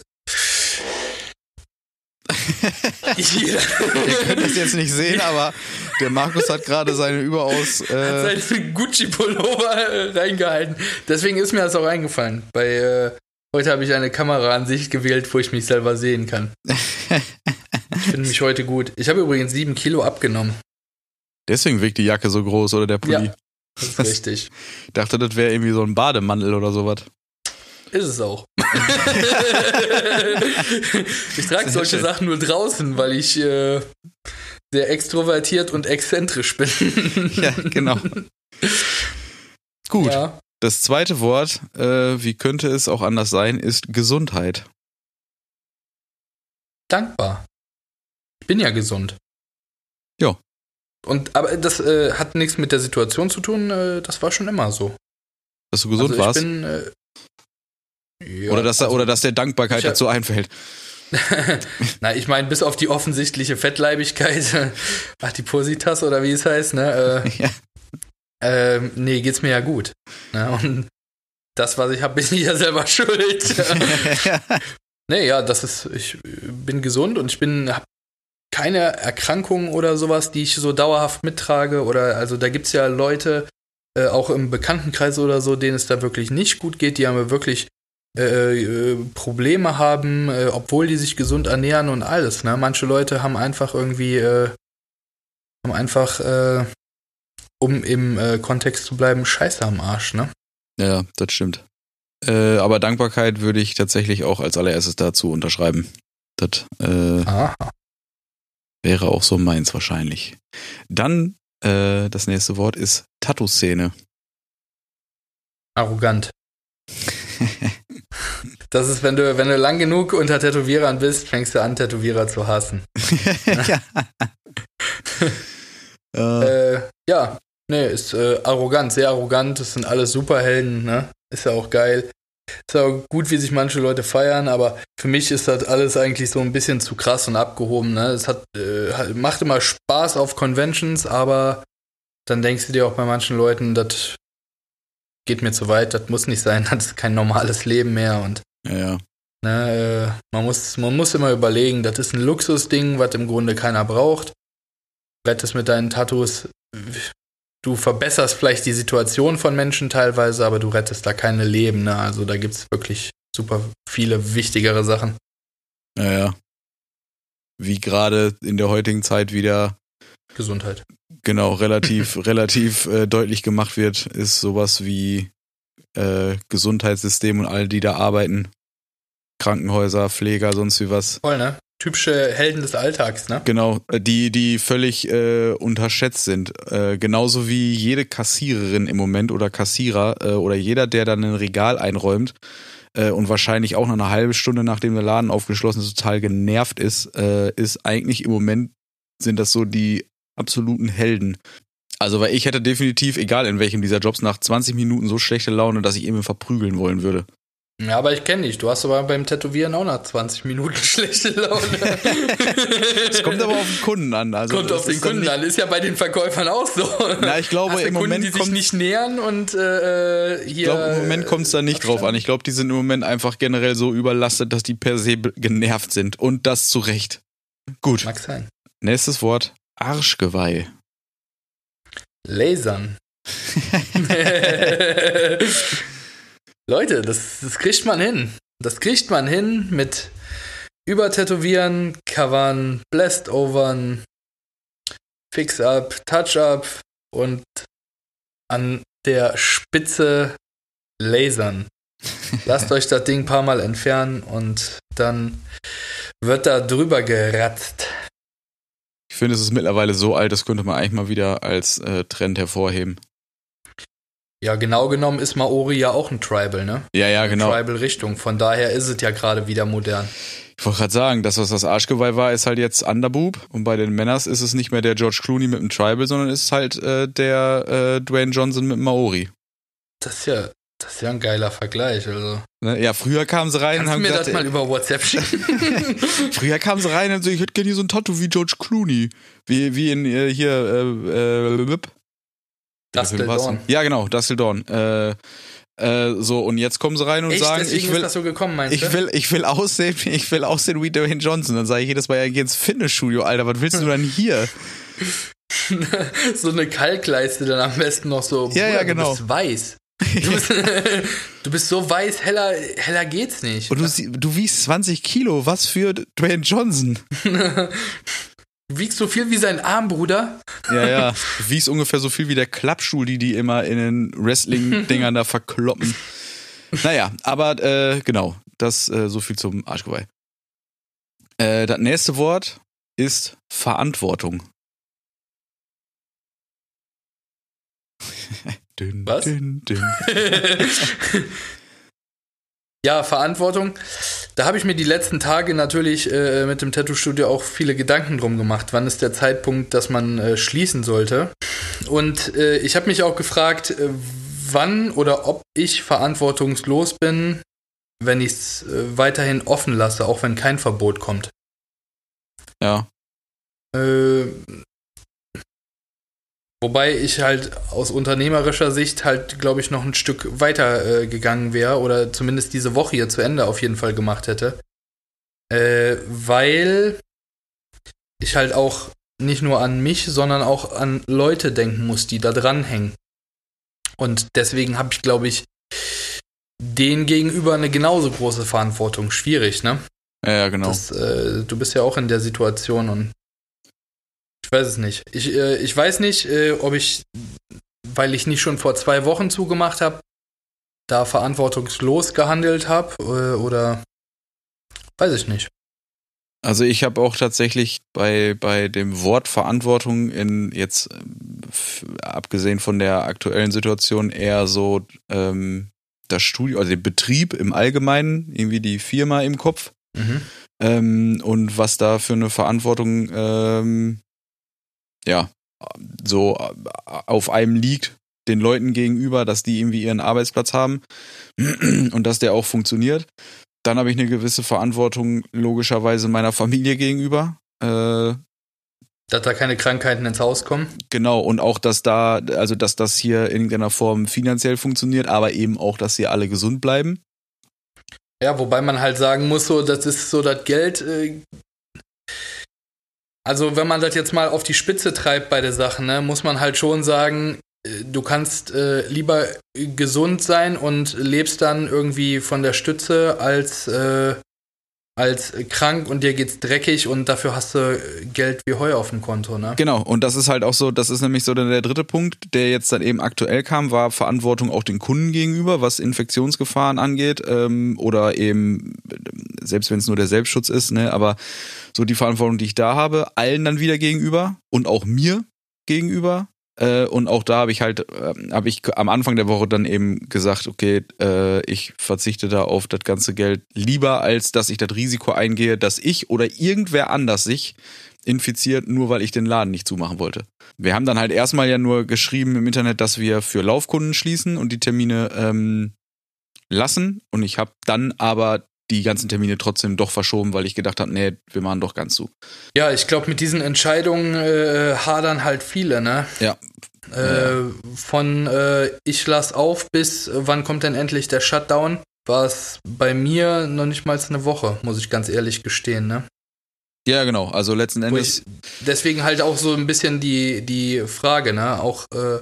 Ihr könnt es jetzt nicht sehen, aber der Markus hat gerade seine überaus. Äh, seinen Gucci-Pullover äh, reingehalten. Deswegen ist mir das auch eingefallen. Bei, äh, heute habe ich eine Kameraansicht gewählt, wo ich mich selber sehen kann. Ich finde mich heute gut. Ich habe übrigens sieben Kilo abgenommen. deswegen wirkt die Jacke so groß oder der Pulli. Ja. Das ist richtig. Ich dachte, das wäre irgendwie so ein Bademantel oder sowas. Ist es auch. ich trage solche schön. Sachen nur draußen, weil ich äh, sehr extrovertiert und exzentrisch bin. Ja, genau. Gut. Ja. Das zweite Wort, äh, wie könnte es auch anders sein, ist Gesundheit. Dankbar. Ich bin ja gesund. Ja. Und aber das äh, hat nichts mit der Situation zu tun, äh, das war schon immer so. Dass du gesund also ich warst? bin, äh, ja, oder, dass, also- oder dass der Dankbarkeit hab- dazu einfällt. Na, ich meine, bis auf die offensichtliche Fettleibigkeit, Adipositas oder wie es heißt, ne? Äh, Ja. ähm, nee, geht's mir ja gut. Ne? Und das, was ich habe, bin ich ja selber schuld. nee, ja, das ist, ich bin gesund und ich bin, hab keine Erkrankungen oder sowas, die ich so dauerhaft mittrage. Oder also da gibt's ja Leute, äh, auch im Bekanntenkreis oder so, denen es da wirklich nicht gut geht, die haben wirklich äh, äh, Probleme haben, äh, obwohl die sich gesund ernähren und alles. Ne? Manche Leute haben einfach irgendwie, äh, haben einfach, äh, um im äh, Kontext zu bleiben, Scheiße am Arsch. Ne? ja, das stimmt. Aber Dankbarkeit würde ich tatsächlich auch als allererstes dazu unterschreiben. Das äh, wäre auch so meins wahrscheinlich. Dann äh, das nächste Wort ist Tattoo-Szene. Arrogant. Das ist, wenn du, wenn du lang genug unter Tätowierern bist, fängst du an, Tätowierer zu hassen. ja. äh, ja, nee, ist äh, arrogant, sehr arrogant. Das sind alles Superhelden, ne? Ist ja auch geil. ist auch gut, wie sich manche Leute feiern, aber für mich ist das alles eigentlich so ein bisschen zu krass und abgehoben. Ne? Es hat, äh, macht immer Spaß auf Conventions, aber dann denkst du dir auch bei manchen Leuten, das geht mir zu weit, das muss nicht sein, das ist kein normales Leben mehr und Ja, ja. ne, äh, man, muss, man muss immer überlegen, das ist ein Luxusding, was im Grunde keiner braucht. Rettest mit deinen Tattoos, du verbesserst vielleicht die Situation von Menschen teilweise, aber du rettest da keine Leben. Ne? Also da gibt es wirklich super viele wichtigere Sachen. Ja, ja. Wie gerade in der heutigen Zeit wieder Gesundheit. genau relativ, relativ äh, deutlich gemacht wird, ist sowas wie äh, Gesundheitssystem und all die da arbeiten. Krankenhäuser, Pfleger, sonst wie was. Voll, ne? Typische Helden des Alltags, ne? Genau, äh, die, die völlig äh, unterschätzt sind. Äh, genauso wie jede Kassiererin im Moment oder Kassierer äh, oder jeder, der dann ein Regal einräumt äh, und wahrscheinlich auch noch eine halbe Stunde, nachdem der Laden aufgeschlossen ist, total genervt ist, äh, ist eigentlich im Moment sind das so die absoluten Helden. Also, weil ich hätte definitiv, egal in welchem dieser Jobs, nach 20 Minuten so schlechte Laune, dass ich ihn verprügeln wollen würde. Ja, aber ich kenne dich. Du hast aber beim Tätowieren auch nach 20 Minuten schlechte Laune. Es kommt aber auf den Kunden an. Also Kommt auf den Kunden an. Ist ja bei den Verkäufern auch so. Na, ich glaube, Hast im Kunden, Moment die sich kommt nicht nähern und äh, hier. Ich glaube, im Moment kommt es da nicht drauf an. Ich glaube, die sind im Moment einfach generell so überlastet, dass die per se genervt sind. Und das zu Recht. Gut. Mag sein. Nächstes Wort. Arschgeweih. Lasern. Leute, das, das kriegt man hin. Das kriegt man hin mit Übertätowieren, Covern, Blast-Overn, Fix-Up, Touch-Up und an der Spitze lasern. Lasst euch das Ding ein paar Mal entfernen und dann wird da drüber geratzt. Ich finde, es ist mittlerweile so alt, das könnte man eigentlich mal wieder als äh, Trend hervorheben. Ja, genau genommen ist Maori ja auch ein Tribal, ne? Ja, ja, genau. Tribal-Richtung. Von daher ist es ja gerade wieder modern. Ich wollte gerade sagen, das, was das Arschgeweih war, ist halt jetzt Underboob. Und bei den Männers ist es nicht mehr der George Clooney mit dem Tribal, sondern ist halt äh, der äh, Dwayne Johnson mit Maori. Das ist ja, das ist ja ein geiler Vergleich. Also. Ne? Ja, früher kamen sie rein Kannst und haben mir gesagt, das mal über WhatsApp schicken? Früher kamen sie rein und so, ich hätte gerne hier so ein Tattoo wie George Clooney. Wie, wie in äh, hier, äh, äh, war's Dawn. Ja, genau, Dustin Dawn. Äh, äh, so, und jetzt kommen sie rein und Echt? sagen, Deswegen ich will, das so gekommen, meinst ich du? will, ich will aussehen, ich will aussehen wie Dwayne Johnson. Dann sage ich jedes Mal, ja, geh ins Fitnessstudio, Alter, was willst du denn hier? so eine Kalkleiste dann am besten noch so. Ja, ja, Bruder, genau. Du bist weiß. Du bist, du bist so weiß, heller, heller geht's nicht. Und du, du wiegst 20 Kilo, was für Dwayne Johnson? Du wiegst so viel wie sein Arm, Bruder. Ja, ja. Du wiegst ungefähr so viel wie der Klappstuhl, die die immer in den Wrestling-Dingern da verkloppen. Naja, aber äh, genau, das äh, so viel zum Arschgeweih. Äh, das nächste Wort ist Verantwortung. Dünn, Was? Dünn, dünn. Ja, Verantwortung. Da habe ich mir die letzten Tage natürlich äh, mit dem Tattoo-Studio auch viele Gedanken drum gemacht. Wann ist der Zeitpunkt, dass man äh, schließen sollte? Und äh, ich habe mich auch gefragt, äh, wann oder ob ich verantwortungslos bin, wenn ich es äh, weiterhin offen lasse, auch wenn kein Verbot kommt. Ja, Äh, wobei ich halt aus unternehmerischer Sicht halt, glaube ich, noch ein Stück weiter äh, gegangen wäre oder zumindest diese Woche hier zu Ende auf jeden Fall gemacht hätte. Äh, weil ich halt auch nicht nur an mich, sondern auch an Leute denken muss, die da dranhängen. Und deswegen habe ich, glaube ich, denen gegenüber eine genauso große Verantwortung. Schwierig, ne? ja, genau. Das, äh, du bist ja auch in der Situation und ich weiß es nicht. Ich, äh, ich weiß nicht, äh, ob ich, weil ich nicht schon vor zwei Wochen zugemacht habe, da verantwortungslos gehandelt habe äh, oder weiß ich nicht. Also ich habe auch tatsächlich bei, bei dem Wort Verantwortung in jetzt ähm, abgesehen von der aktuellen Situation eher so ähm, das Studio, also den Betrieb im Allgemeinen, irgendwie die Firma im Kopf Mhm. ähm, und was da für eine Verantwortung ähm, ja so auf einem liegt den Leuten gegenüber, dass die irgendwie ihren Arbeitsplatz haben und dass der auch funktioniert. Dann habe ich eine gewisse Verantwortung logischerweise meiner Familie gegenüber. Äh, dass da keine Krankheiten ins Haus kommen. Genau, und auch, dass da, also dass das hier in irgendeiner Form finanziell funktioniert, aber eben auch, dass sie alle gesund bleiben. Ja, wobei man halt sagen muss, so, das ist so das Geld. Äh, also, wenn man das jetzt mal auf die Spitze treibt bei der Sache, ne, muss man halt schon sagen, äh, du kannst äh, lieber gesund sein und lebst dann irgendwie von der Stütze als äh, als krank und dir geht's dreckig und dafür hast du Geld wie Heu auf dem Konto, ne? Genau, und das ist halt auch so, das ist nämlich so der dritte Punkt, der jetzt dann eben aktuell kam, war Verantwortung auch den Kunden gegenüber, was Infektionsgefahren angeht, ähm, oder eben, selbst wenn es nur der Selbstschutz ist, ne, aber so die Verantwortung, die ich da habe, allen dann wieder gegenüber und auch mir gegenüber, äh, und auch da habe ich halt, äh, habe ich am Anfang der Woche dann eben gesagt, okay, äh, ich verzichte da auf das ganze Geld lieber, als dass ich das Risiko eingehe, dass ich oder irgendwer anders sich infiziert, nur weil ich den Laden nicht zumachen wollte. Wir haben dann halt erstmal ja nur geschrieben im Internet, dass wir für Laufkunden schließen und die Termine ähm, lassen. Und ich habe dann aber die ganzen Termine trotzdem doch verschoben, weil ich gedacht habe, nee, wir machen doch ganz zu. Ja, ich glaube, mit diesen Entscheidungen äh, hadern halt viele, ne? Ja. Äh, von äh, ich lass auf bis wann kommt denn endlich der Shutdown, war es bei mir noch nicht mal eine Woche, muss ich ganz ehrlich gestehen, ne? Ja, genau. Also letzten Endes. Ich, deswegen halt auch so ein bisschen die, die Frage, ne? Auch äh,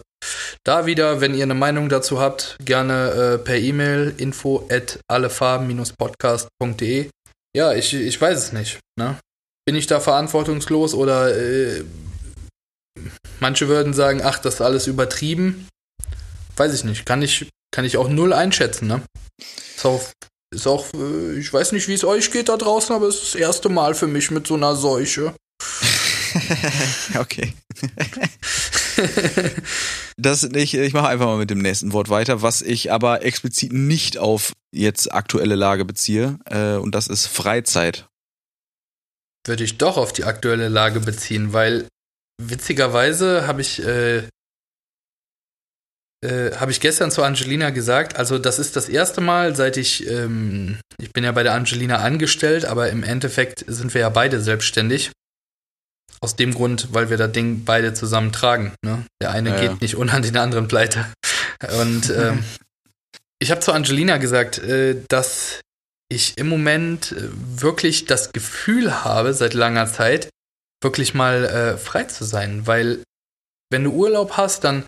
da wieder, wenn ihr eine Meinung dazu habt, gerne äh, per E-Mail info at allefarben-podcast.de. Ja, ich, ich weiß es nicht. Ne? Bin ich da verantwortungslos oder äh, manche würden sagen, ach, das ist alles übertrieben. Weiß ich nicht. Kann ich, kann ich auch null einschätzen, ne? Ist auch, ist auch äh, ich weiß nicht, wie es euch geht da draußen, aber es ist das erste Mal für mich mit so einer Seuche. okay. das, ich ich mache einfach mal mit dem nächsten Wort weiter, was ich aber explizit nicht auf jetzt aktuelle Lage beziehe, äh, und das ist Freizeit. Würde ich doch auf die aktuelle Lage beziehen, weil witzigerweise habe ich äh, äh, habe ich gestern zu Angelina gesagt, also das ist das erste Mal, seit ich, ähm, ich bin ja bei der Angelina angestellt, aber im Endeffekt sind wir ja beide selbstständig. Aus dem Grund, weil wir das Ding beide zusammen tragen. Ne? Der eine ja, geht ja. nicht ohne den anderen pleite. Und ähm, ich habe zu Angelina gesagt, äh, dass ich im Moment äh, wirklich das Gefühl habe, seit langer Zeit, wirklich mal äh, frei zu sein. Weil wenn du Urlaub hast, dann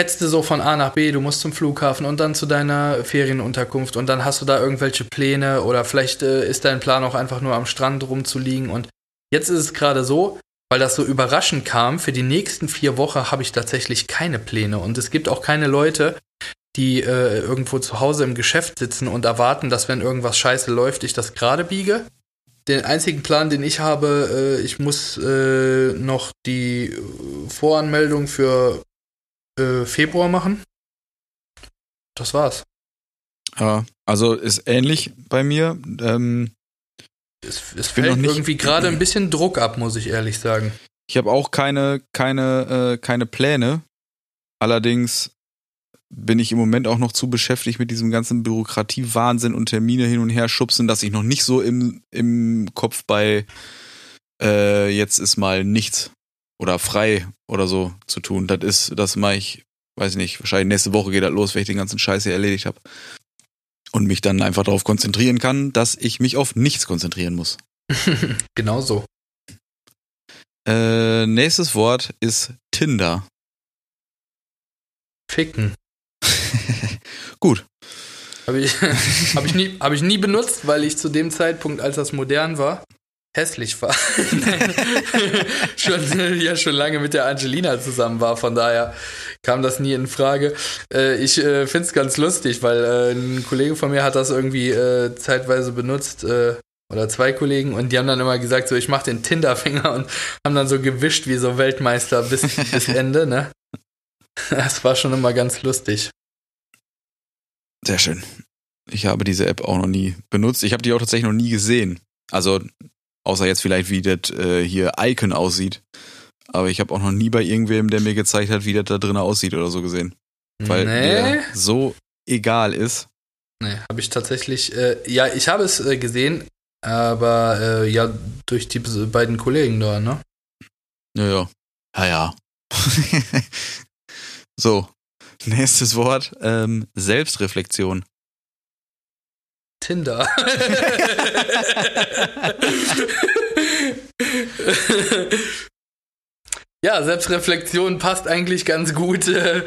hetzt du so von A nach B, du musst zum Flughafen und dann zu deiner Ferienunterkunft und dann hast du da irgendwelche Pläne oder vielleicht äh, ist dein Plan auch einfach nur am Strand rumzuliegen und Jetzt ist es gerade so, weil das so überraschend kam, für die nächsten vier Wochen habe ich tatsächlich keine Pläne. Und es gibt auch keine Leute, die äh, irgendwo zu Hause im Geschäft sitzen und erwarten, dass wenn irgendwas scheiße läuft, ich das gerade biege. Den einzigen Plan, den ich habe, äh, ich muss äh, noch die Voranmeldung für äh, Februar machen. Das war's. Ja, also ist ähnlich bei mir. Ähm, es, es fällt irgendwie gerade ein bisschen Druck ab, muss ich ehrlich sagen. Ich habe auch keine, keine, äh, keine Pläne. Allerdings bin ich im Moment auch noch zu beschäftigt mit diesem ganzen Bürokratiewahnsinn und Termine hin und her schubsen, dass ich noch nicht so im, im Kopf bei äh, jetzt ist mal nichts oder frei oder so zu tun. Das ist, das mache ich, weiß ich nicht, wahrscheinlich nächste Woche geht das los, wenn ich den ganzen Scheiß hier erledigt habe und mich dann einfach darauf konzentrieren kann, dass ich mich auf nichts konzentrieren muss. genau so. Äh, nächstes Wort ist Tinder. Ficken. Gut. Habe ich, hab ich, nie, hab ich nie benutzt, weil ich zu dem Zeitpunkt, als das modern war, hässlich war. schon, ja, schon lange mit der Angelina zusammen war, von daher kam das nie in Frage. Äh, ich äh, finde es ganz lustig, weil äh, ein Kollege von mir hat das irgendwie äh, zeitweise benutzt, äh, oder zwei Kollegen, und die haben dann immer gesagt, so ich mach den Tinderfinger und haben dann so gewischt wie so Weltmeister bis, bis Ende, ne? Das war schon immer ganz lustig. Sehr schön. Ich habe diese App auch noch nie benutzt. Ich habe die auch tatsächlich noch nie gesehen. Also Außer jetzt vielleicht, wie das äh, hier Icon aussieht. Aber ich habe auch noch nie bei irgendwem, der mir gezeigt hat, wie das da drin aussieht oder so gesehen. weil nee. der so egal ist. Nee, habe ich tatsächlich, äh, ja, ich habe es äh, gesehen, aber äh, ja, durch die beiden Kollegen da, ne? Ja, ja. Ja, ja. so, nächstes Wort, ähm, Selbstreflexion. Tinder. ja, Selbstreflexion passt eigentlich ganz gut äh,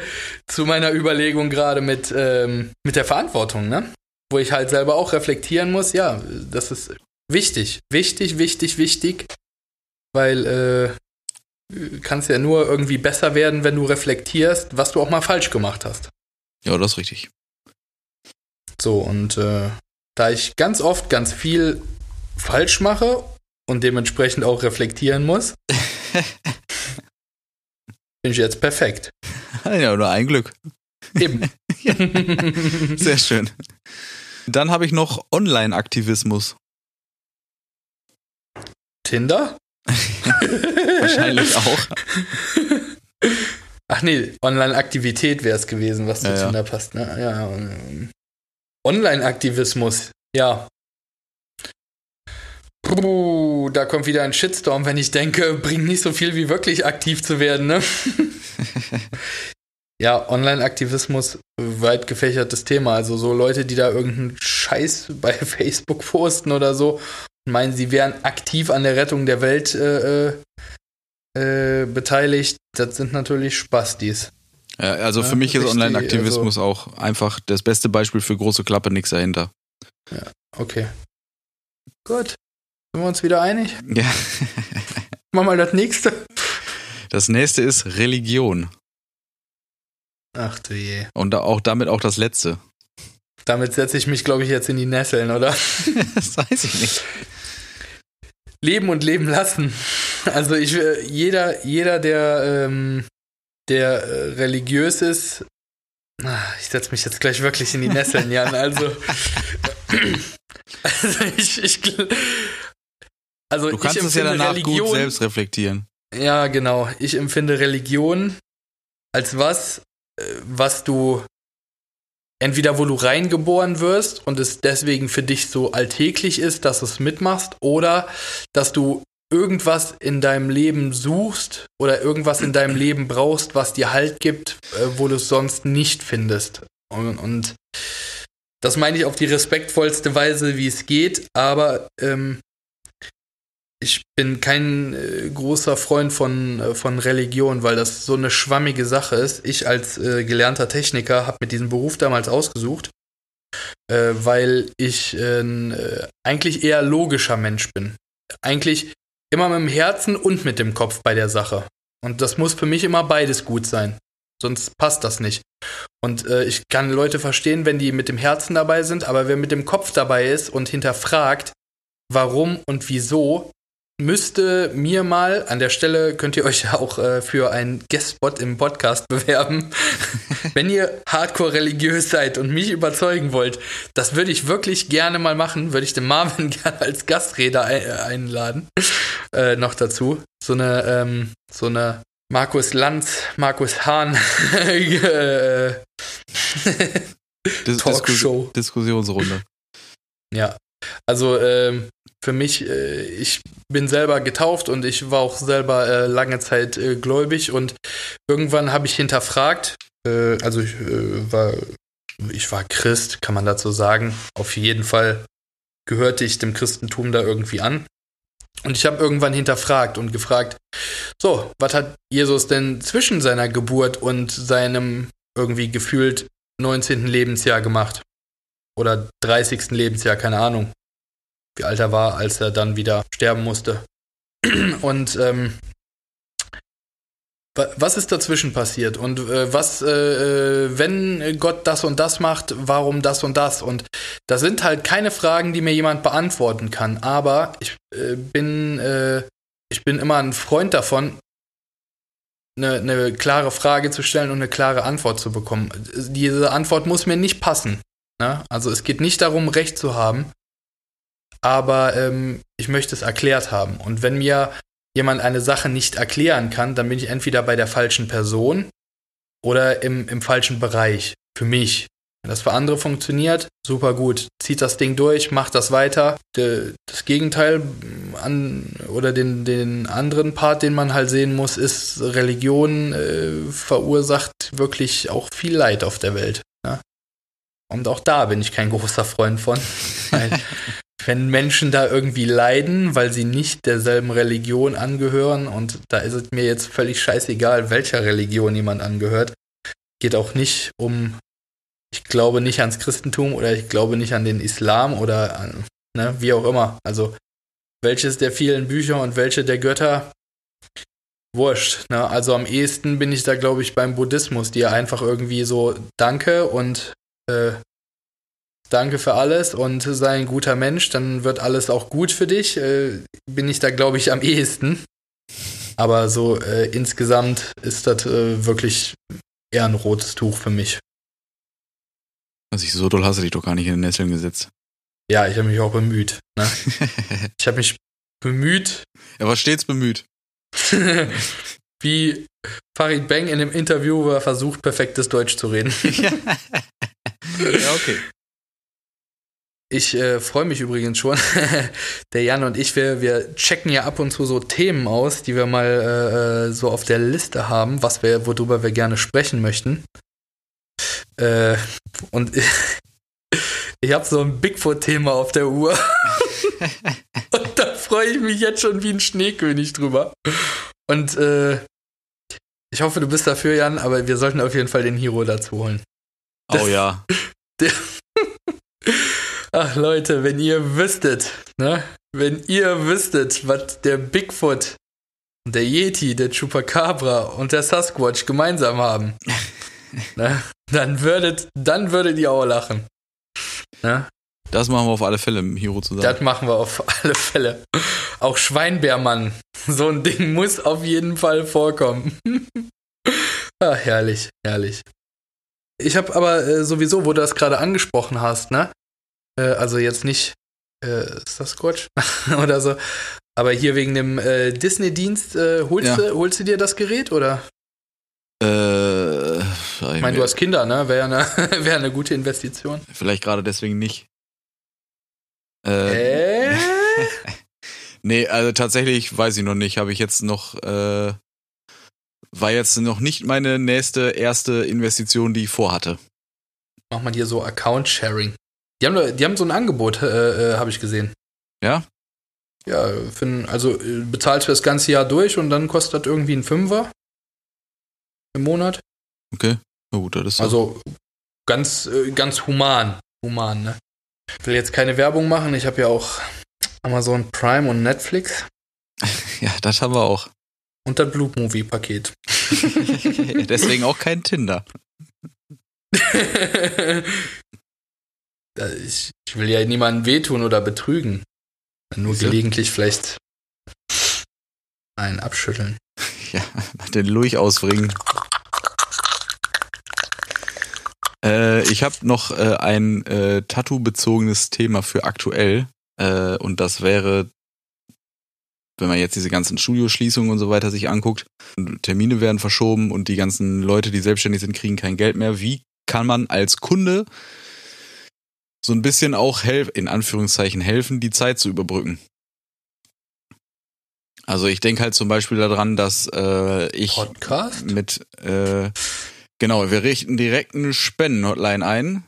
zu meiner Überlegung gerade mit, ähm, mit der Verantwortung, ne? Wo ich halt selber auch reflektieren muss, ja, das ist wichtig, wichtig, wichtig, wichtig, weil äh, kannst ja nur irgendwie besser werden, wenn du reflektierst, was du auch mal falsch gemacht hast. Ja, das ist richtig. So, und äh, da ich ganz oft ganz viel falsch mache und dementsprechend auch reflektieren muss, bin ich jetzt perfekt. Ja, nur ein Glück. Eben. Sehr schön. Dann habe ich noch Online-Aktivismus. Tinder? Wahrscheinlich auch. Ach nee, Online-Aktivität wäre es gewesen, was zu ja, Tinder ja. passt. Ne? Ja, Online-Aktivismus, ja. Puh, da kommt wieder ein Shitstorm, wenn ich denke, bringt nicht so viel wie wirklich aktiv zu werden, ne? ja, Online-Aktivismus, weit gefächertes Thema. Also so Leute, die da irgendeinen Scheiß bei Facebook posten oder so und meinen, sie wären aktiv an der Rettung der Welt äh, äh, äh beteiligt, das sind natürlich Spastis. Ja, also für mich ist Online-Aktivismus also, auch einfach das beste Beispiel für große Klappe, nichts dahinter. Ja, okay. Gut. Sind wir uns wieder einig? Ja. Mach mal das nächste. Das nächste ist Religion. Ach du je. Und auch damit auch das letzte. Damit setze ich mich, glaube ich, jetzt in die Nesseln, oder? das weiß ich nicht. Leben und leben lassen. Also ich, äh, jeder, jeder, der ähm, der äh, religiös ist. Ah, ich setze mich jetzt gleich wirklich in die Nesseln, Jan. Also, also ich, ich, also du kannst es ja danach Religion, gut selbst reflektieren. Ja, genau. Ich empfinde Religion als was, äh, was du entweder wo du reingeboren wirst und es deswegen für dich so alltäglich ist, dass du es mitmachst, oder dass du irgendwas in deinem Leben suchst oder irgendwas in deinem Leben brauchst, was dir Halt gibt, äh, wo du es sonst nicht findest. Und, und, das meine ich auf die respektvollste Weise, wie es geht, aber ähm, ich bin kein äh, großer Freund von, äh, von Religion, weil das so eine schwammige Sache ist. Ich als äh, gelernter Techniker habe mir diesen Beruf damals ausgesucht, äh, weil ich äh, eigentlich eher logischer Mensch bin. Eigentlich immer mit dem Herzen und mit dem Kopf bei der Sache. Und das muss für mich immer beides gut sein. Sonst passt das nicht. Und äh, ich kann Leute verstehen, wenn die mit dem Herzen dabei sind, aber wer mit dem Kopf dabei ist und hinterfragt, warum und wieso, müsste mir mal, an der Stelle könnt ihr euch ja auch äh, für einen Guestspot im Podcast bewerben, wenn ihr hardcore religiös seid und mich überzeugen wollt, das würde ich wirklich gerne mal machen, würde ich den Marvin gerne als Gastredner ein äh, einladen, äh, noch dazu. So eine, ähm, so eine Markus Lanz, Markus Hahn äh, Talkshow. Diskussionsrunde. Ja, also ähm, für mich, äh, ich bin selber getauft und ich war auch selber äh, lange Zeit äh, gläubig und irgendwann habe ich hinterfragt, äh, also ich äh, war, ich war Christ, kann man dazu sagen. Auf jeden Fall gehörte ich dem Christentum da irgendwie an. Und ich habe irgendwann hinterfragt und gefragt, so, was hat Jesus denn zwischen seiner Geburt und seinem irgendwie gefühlt 19. Lebensjahr gemacht? Oder 30. Lebensjahr, keine Ahnung wie alt er war, als er dann wieder sterben musste. Und ähm, was ist dazwischen passiert? Und äh, was, äh, äh, wenn Gott das und das macht, warum das und das? Und das sind halt keine Fragen, die mir jemand beantworten kann. Aber ich äh, bin, äh, ich bin immer ein Freund davon, eine, eine klare Frage zu stellen und eine klare Antwort zu bekommen. Diese Antwort muss mir nicht passen. Ne? Also es geht nicht darum, Recht zu haben, aber ähm, ich möchte es erklärt haben. Und wenn mir jemand eine Sache nicht erklären kann, dann bin ich entweder bei der falschen Person oder im, im falschen Bereich. Für mich. Wenn das für andere funktioniert, super gut. Zieht das Ding durch, macht das weiter. Das Gegenteil an oder den, den anderen Part, den man halt sehen muss, ist, Religion äh, verursacht wirklich auch viel Leid auf der Welt. Ja? Und auch da bin ich kein großer Freund von. wenn Menschen da irgendwie leiden, weil sie nicht derselben Religion angehören, und da ist es mir jetzt völlig scheißegal, welcher Religion jemand angehört, geht auch nicht um ich glaube nicht ans Christentum oder ich glaube nicht an den Islam oder an, ne, wie auch immer. Also welches der vielen Bücher und welche der Götter, wurscht. Ne? Also am ehesten bin ich da, glaube ich, beim Buddhismus, die einfach irgendwie so Danke und äh, Danke für alles und sei ein guter Mensch, dann wird alles auch gut für dich. Äh, bin ich da, glaube ich, am ehesten. Aber so äh, insgesamt ist das äh, wirklich eher ein rotes Tuch für mich. Also ich so doll hasse dich doch gar nicht in den Nesseln gesetzt. Ja, ich habe mich auch bemüht. Ne? ich habe mich bemüht. Er war stets bemüht. Wie Farid Bang in dem Interview war versucht, perfektes Deutsch zu reden. ja, okay. Ich äh, freue mich übrigens schon. der Jan und ich, wir, wir checken ja ab und zu so Themen aus, die wir mal äh, äh so auf der Liste haben, was wir, worüber wir gerne sprechen möchten. Äh, und ich, habe so ein Bigfoot-Thema auf der Uhr. und da freue ich mich jetzt schon wie ein Schneekönig drüber. Und äh, ich hoffe, du bist dafür, Jan, aber wir sollten auf jeden Fall den Hero dazu holen. Oh ja. Der, ach Leute, wenn ihr wüsstet, ne? Wenn ihr wüsstet, was der Bigfoot, der Yeti, der Chupacabra und der Sasquatch gemeinsam haben. ne? Dann würdet, dann würdet ihr auch lachen. Ne? Das machen wir auf alle Fälle im Hero zusammen. Das machen wir auf alle Fälle. Auch Schweinbärmann. So ein Ding muss auf jeden Fall vorkommen. ah, herrlich, herrlich. Ich habe aber äh, sowieso, wo du das gerade angesprochen hast, ne? Äh, also jetzt nicht, äh, ist das Squatch oder so, aber hier wegen dem äh, Disney-Dienst, äh, holst, ja. du, holst du dir das Gerät oder? Äh, ich meine, du hast Kinder, ne? Wäre eine, wär eine gute Investition. Vielleicht gerade deswegen nicht. Äh? äh? nee, also tatsächlich weiß ich noch nicht. Habe ich jetzt noch, äh, war jetzt noch nicht meine nächste erste Investition, die ich vorhatte. Mach mal hier so Account-Sharing. Die haben, die haben so ein Angebot, äh, äh, habe ich gesehen. Ja? Ja, für, also äh, bezahlst du das ganze Jahr durch und dann kostet das irgendwie ein Fünfer im Monat. Okay, na gut, das ist Also ganz, äh, ganz human. Human, ne? Ich will jetzt keine Werbung machen. Ich habe ja auch Amazon Prime und Netflix. ja, das haben wir auch. Und das Blue Movie Paket. Deswegen auch kein Tinder. ich, ich, will ja niemandem wehtun oder betrügen. Nur Wieso? gelegentlich vielleicht einen abschütteln. Ja, den Lurch ausbringen. Äh, ich habe noch äh, ein äh, Tattoo-bezogenes Thema für aktuell. Äh, und das wäre, wenn man jetzt diese ganzen Studioschließungen und so weiter sich anguckt, Termine werden verschoben und die ganzen Leute, die selbstständig sind, kriegen kein Geld mehr. Wie kann man als Kunde so ein bisschen auch helfen, in Anführungszeichen helfen, die Zeit zu überbrücken? Also ich denke halt zum Beispiel daran, dass äh, ich Podcast? mit äh, Genau, wir richten direkt eine Spendenhotline ein.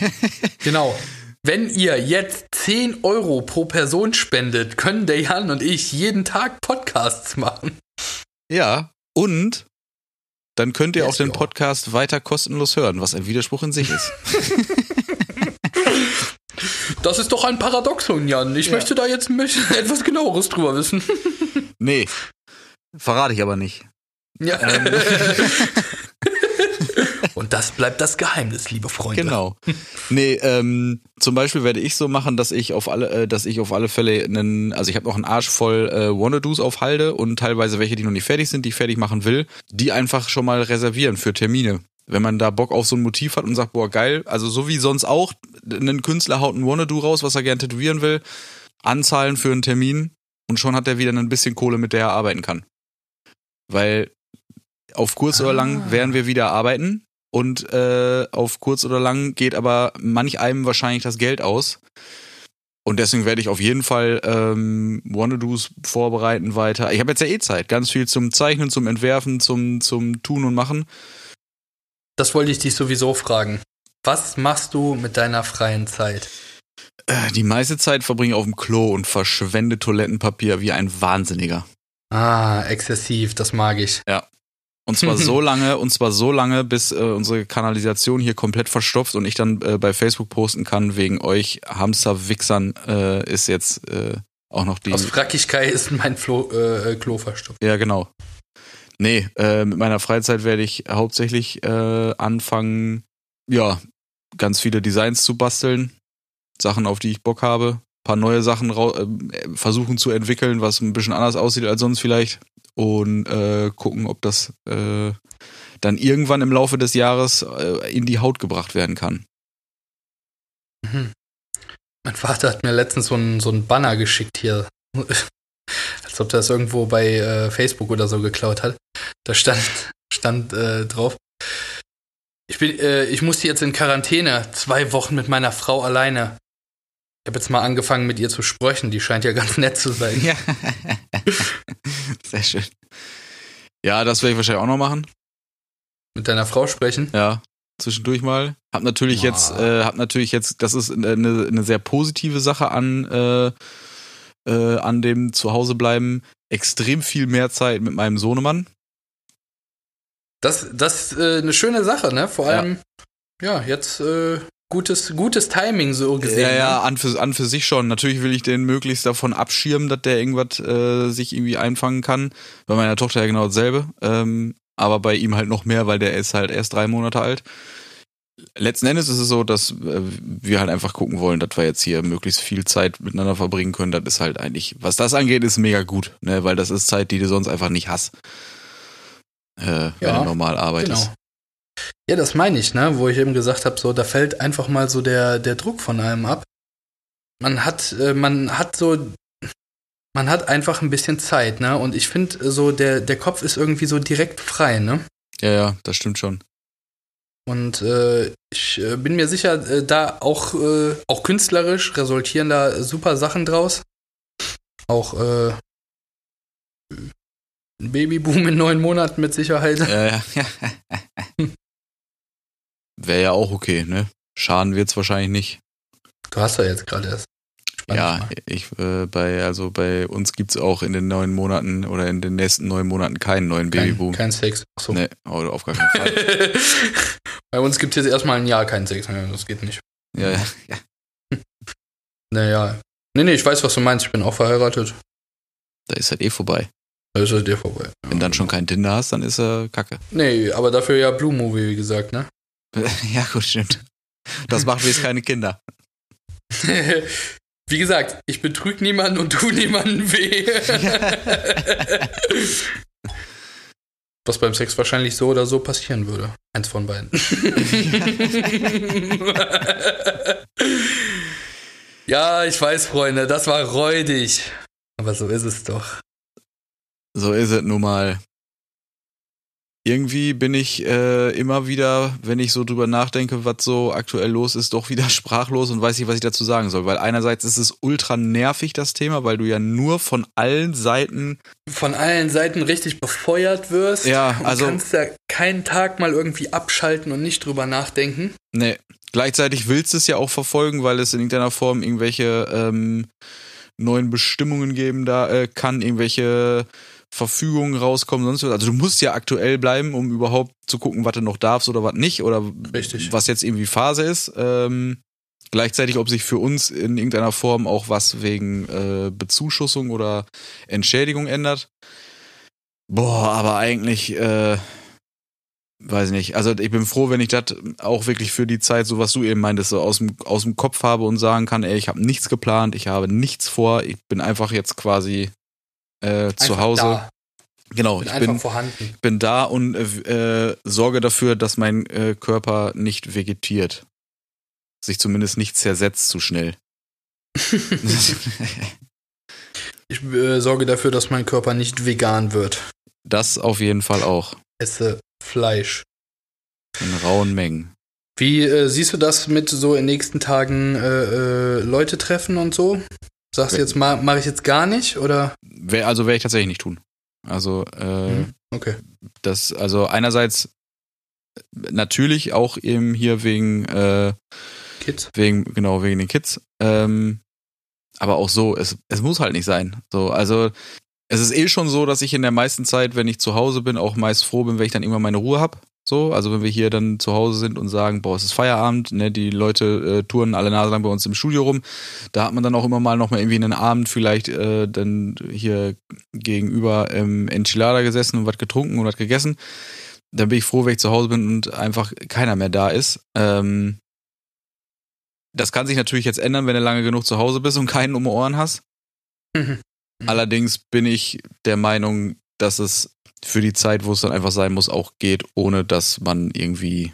genau. Wenn ihr jetzt 10 Euro pro Person spendet, können der Jan und ich jeden Tag Podcasts machen. Ja, und dann könnt ihr yes, auch den Podcast weiter kostenlos hören, was ein Widerspruch in sich ist. Das ist doch ein Paradoxon, Jan. Ich ja. möchte da jetzt etwas genaueres drüber wissen. Nee, verrate ich aber nicht. Ja. Ähm. Und das bleibt das Geheimnis, liebe Freunde. Genau. Nee, ähm, zum Beispiel werde ich so machen, dass ich auf alle, äh, dass ich auf alle Fälle einen, also ich habe noch einen Arsch voll äh, Wannadoos auf Halde und teilweise welche, die noch nicht fertig sind, die ich fertig machen will, die einfach schon mal reservieren für Termine. Wenn man da Bock auf so ein Motiv hat und sagt, boah, geil, also so wie sonst auch, ein Künstler haut ein Wannadoo raus, was er gern tätowieren will, anzahlen für einen Termin und schon hat er wieder ein bisschen Kohle, mit der er arbeiten kann. Weil auf kurz oder lang Ah. werden wir wieder arbeiten und äh, auf kurz oder lang geht aber manch einem wahrscheinlich das Geld aus. Und deswegen werde ich auf jeden Fall ähm, Wannadoos vorbereiten weiter. Ich habe jetzt ja eh Zeit, ganz viel zum Zeichnen, zum Entwerfen, zum, zum Tun und Machen. Das wollte ich dich sowieso fragen. Was machst du mit deiner freien Zeit? Äh, die meiste Zeit verbringe ich auf dem Klo und verschwende Toilettenpapier wie ein Wahnsinniger. Ah, exzessiv, das mag ich. Und zwar so lange, und zwar so lange, bis äh, unsere Kanalisation hier komplett verstopft und ich dann äh, bei Facebook posten kann, wegen euch Hamsterwichsern äh, ist jetzt äh, auch noch die. Aus Frackigkeit ist mein Flo, äh, Klo verstopft. Ja, genau. Nee, äh, mit meiner Freizeit werde ich hauptsächlich äh, anfangen, ja, ganz viele Designs zu basteln. Sachen, auf die ich Bock habe. paar neue Sachen äh, versuchen zu entwickeln, was ein bisschen anders aussieht als sonst vielleicht. Und äh, gucken, ob das äh, dann irgendwann im Laufe des Jahres äh, in die Haut gebracht werden kann. Mhm. Mein Vater hat mir letztens so ein, so ein Banner geschickt hier. Als ob das irgendwo bei äh, Facebook oder so geklaut hat. Da stand, stand äh, drauf. Ich, bin, äh, ich musste jetzt in Quarantäne, zwei Wochen mit meiner Frau alleine. Ich habe jetzt mal angefangen, mit ihr zu sprechen. Die scheint ja ganz nett zu sein. Ja. Sehr schön. Ja, das werde ich wahrscheinlich auch noch machen. Mit deiner Frau sprechen. Ja, zwischendurch mal. Hab natürlich Boah. jetzt, äh, hab natürlich jetzt, das ist eine, eine sehr positive Sache an, äh, äh, an dem Zuhausebleiben. Extrem viel mehr Zeit mit meinem Sohnemann. Das, das ist äh, eine schöne Sache, ne? Vor Ja. allem, ja, jetzt äh, gutes, gutes Timing so gesehen. Ja, ja, Ne? an für, an für sich schon. Natürlich will ich den möglichst davon abschirmen, dass der irgendwas äh, sich irgendwie einfangen kann. Bei meiner Tochter ja genau dasselbe. Ähm, aber bei ihm halt noch mehr, weil der ist halt erst drei Monate alt. Letzten Endes ist es so, dass äh, wir halt einfach gucken wollen, dass wir jetzt hier möglichst viel Zeit miteinander verbringen können. Das ist halt eigentlich, was das angeht, ist mega gut, ne? weil das ist Zeit, die du sonst einfach nicht hast. Äh, wenn du normal arbeitest. Genau. Ja, das meine ich, ne? Wo ich eben gesagt habe, so, da fällt einfach mal so der, der Druck von einem ab. Man hat, äh, man hat so, man hat einfach ein bisschen Zeit, ne? Und ich finde, so, der, der Kopf ist irgendwie so direkt frei, ne? Ja, ja, das stimmt schon. Und äh, ich äh, bin mir sicher, äh, da auch, äh, auch künstlerisch resultieren da super Sachen draus. Auch äh, ein Babyboom in neun Monaten mit Sicherheit. Ja, ja, ja. Wäre ja auch okay, ne? Schaden wird's wahrscheinlich nicht. Du hast ja jetzt gerade erst. Spann dich ja, mal. ich äh, bei also bei uns gibt's auch in den neun Monaten oder in den nächsten neun Monaten keinen neuen Babyboom. Kein, kein Sex. Achso. Nee, oh, auf gar keinen Fall. Bei uns gibt es jetzt erstmal ein Jahr keinen Sex. mehr. Das geht nicht. ja, ja, ja. Naja. Nee, nee, ich weiß, was du meinst. Ich bin auch verheiratet. Da ist halt eh vorbei. Da ist es dir vorbei. Wenn dann schon kein Tinder hast, dann ist er Kacke. Nee, aber dafür ja Blue Movie, wie gesagt, ne? ja, gut, stimmt. Das macht jetzt keine Kinder. Wie gesagt, ich betrüge niemanden und tu niemanden weh. Was beim Sex wahrscheinlich so oder so passieren würde. Eins von beiden. ja, ich weiß, Freunde, das war räudig. Aber so ist es doch. So ist es nun mal. Irgendwie bin ich äh, immer wieder, wenn ich so drüber nachdenke, was so aktuell los ist, doch wieder sprachlos und weiß nicht, was ich dazu sagen soll. Weil einerseits ist es ultra nervig, das Thema, weil du ja nur von allen Seiten Von allen Seiten richtig befeuert wirst. Ja, also- kannst ja keinen Tag mal irgendwie abschalten und nicht drüber nachdenken. Nee, gleichzeitig willst du es ja auch verfolgen, weil es in irgendeiner Form irgendwelche ähm, neuen Bestimmungen geben da äh, kann, irgendwelche Verfügungen rauskommen, sonst was. Also du musst ja aktuell bleiben, um überhaupt zu gucken, was du noch darfst oder was nicht oder Richtig. was jetzt irgendwie Phase ist. Ähm, gleichzeitig, ob sich für uns in irgendeiner Form auch was wegen äh, Bezuschussung oder Entschädigung ändert. Boah, aber eigentlich, äh, weiß nicht. Also ich bin froh, wenn ich das auch wirklich für die Zeit, so was du eben meintest, so aus dem, aus dem Kopf habe und sagen kann, ey, ich habe nichts geplant, ich habe nichts vor, ich bin einfach jetzt quasi äh, zu Hause. Da. Genau, Bin ich bin, vorhanden. bin da und äh, sorge dafür, dass mein äh, Körper nicht vegetiert. Sich zumindest nicht zersetzt zu schnell. Ich äh, sorge dafür, dass mein Körper nicht vegan wird. das auf jeden Fall auch. esse Fleisch. In rauen Mengen. Wie äh, siehst du das mit so in den nächsten Tagen äh, äh, Leute treffen und so? Sagst du jetzt mal, mache ich jetzt gar nicht oder? Wär, also werde ich tatsächlich nicht tun. Also äh, Mhm, Okay. das, also einerseits natürlich auch eben hier wegen, äh, Kids. wegen, genau, wegen den Kids. Ähm, aber auch so, es, es muss halt nicht sein. So, also es ist eh schon so, dass ich in der meisten Zeit, wenn ich zu Hause bin, auch meist froh bin, wenn ich dann irgendwann meine Ruhe hab. So, also wenn wir hier dann zu Hause sind und sagen, boah, es ist Feierabend, ne, die Leute äh, touren alle Nase lang bei uns im Studio rum, da hat man dann auch immer mal noch mal irgendwie einen Abend vielleicht äh, dann hier gegenüber ähm, Enchilada gesessen und was getrunken und was gegessen. Dann bin ich froh, wenn ich zu Hause bin und einfach keiner mehr da ist. Ähm, das kann sich natürlich jetzt ändern, wenn du lange genug zu Hause bist und keinen um Ohren hast. Mhm. Allerdings bin ich der Meinung, dass es für die Zeit, wo es dann einfach sein muss, auch geht, ohne dass man irgendwie,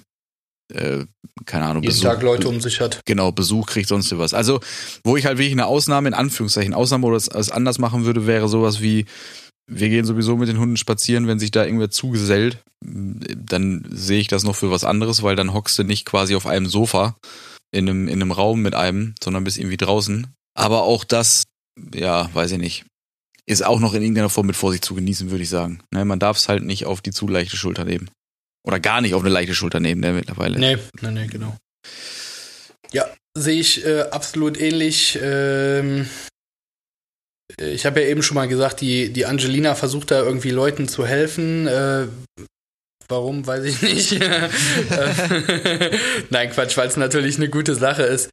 äh, keine Ahnung, Jeden Tag Leute um sich hat. genau, Besuch kriegt, sonst was. Also, wo ich halt wirklich eine Ausnahme, in Anführungszeichen, Ausnahme oder es anders machen würde, wäre sowas wie, wir gehen sowieso mit den Hunden spazieren, wenn sich da irgendwer zugesellt, dann sehe ich das noch für was anderes, weil dann hockst du nicht quasi auf einem Sofa in einem, in einem Raum mit einem, sondern bist irgendwie draußen. Aber auch das, ja, weiß ich nicht, ist auch noch in irgendeiner Form mit Vorsicht zu genießen, würde ich sagen. Ne, man darf es halt nicht auf die zu leichte Schulter nehmen. Oder gar nicht auf eine leichte Schulter nehmen, ne, mittlerweile. Nee, nee, nee, genau. Ja, sehe ich äh, absolut ähnlich. Ähm, ich habe ja eben schon mal gesagt, die, die Angelina versucht da irgendwie Leuten zu helfen. Äh, warum, weiß ich nicht. Äh, Nein, Quatsch, weil es natürlich eine gute Sache ist.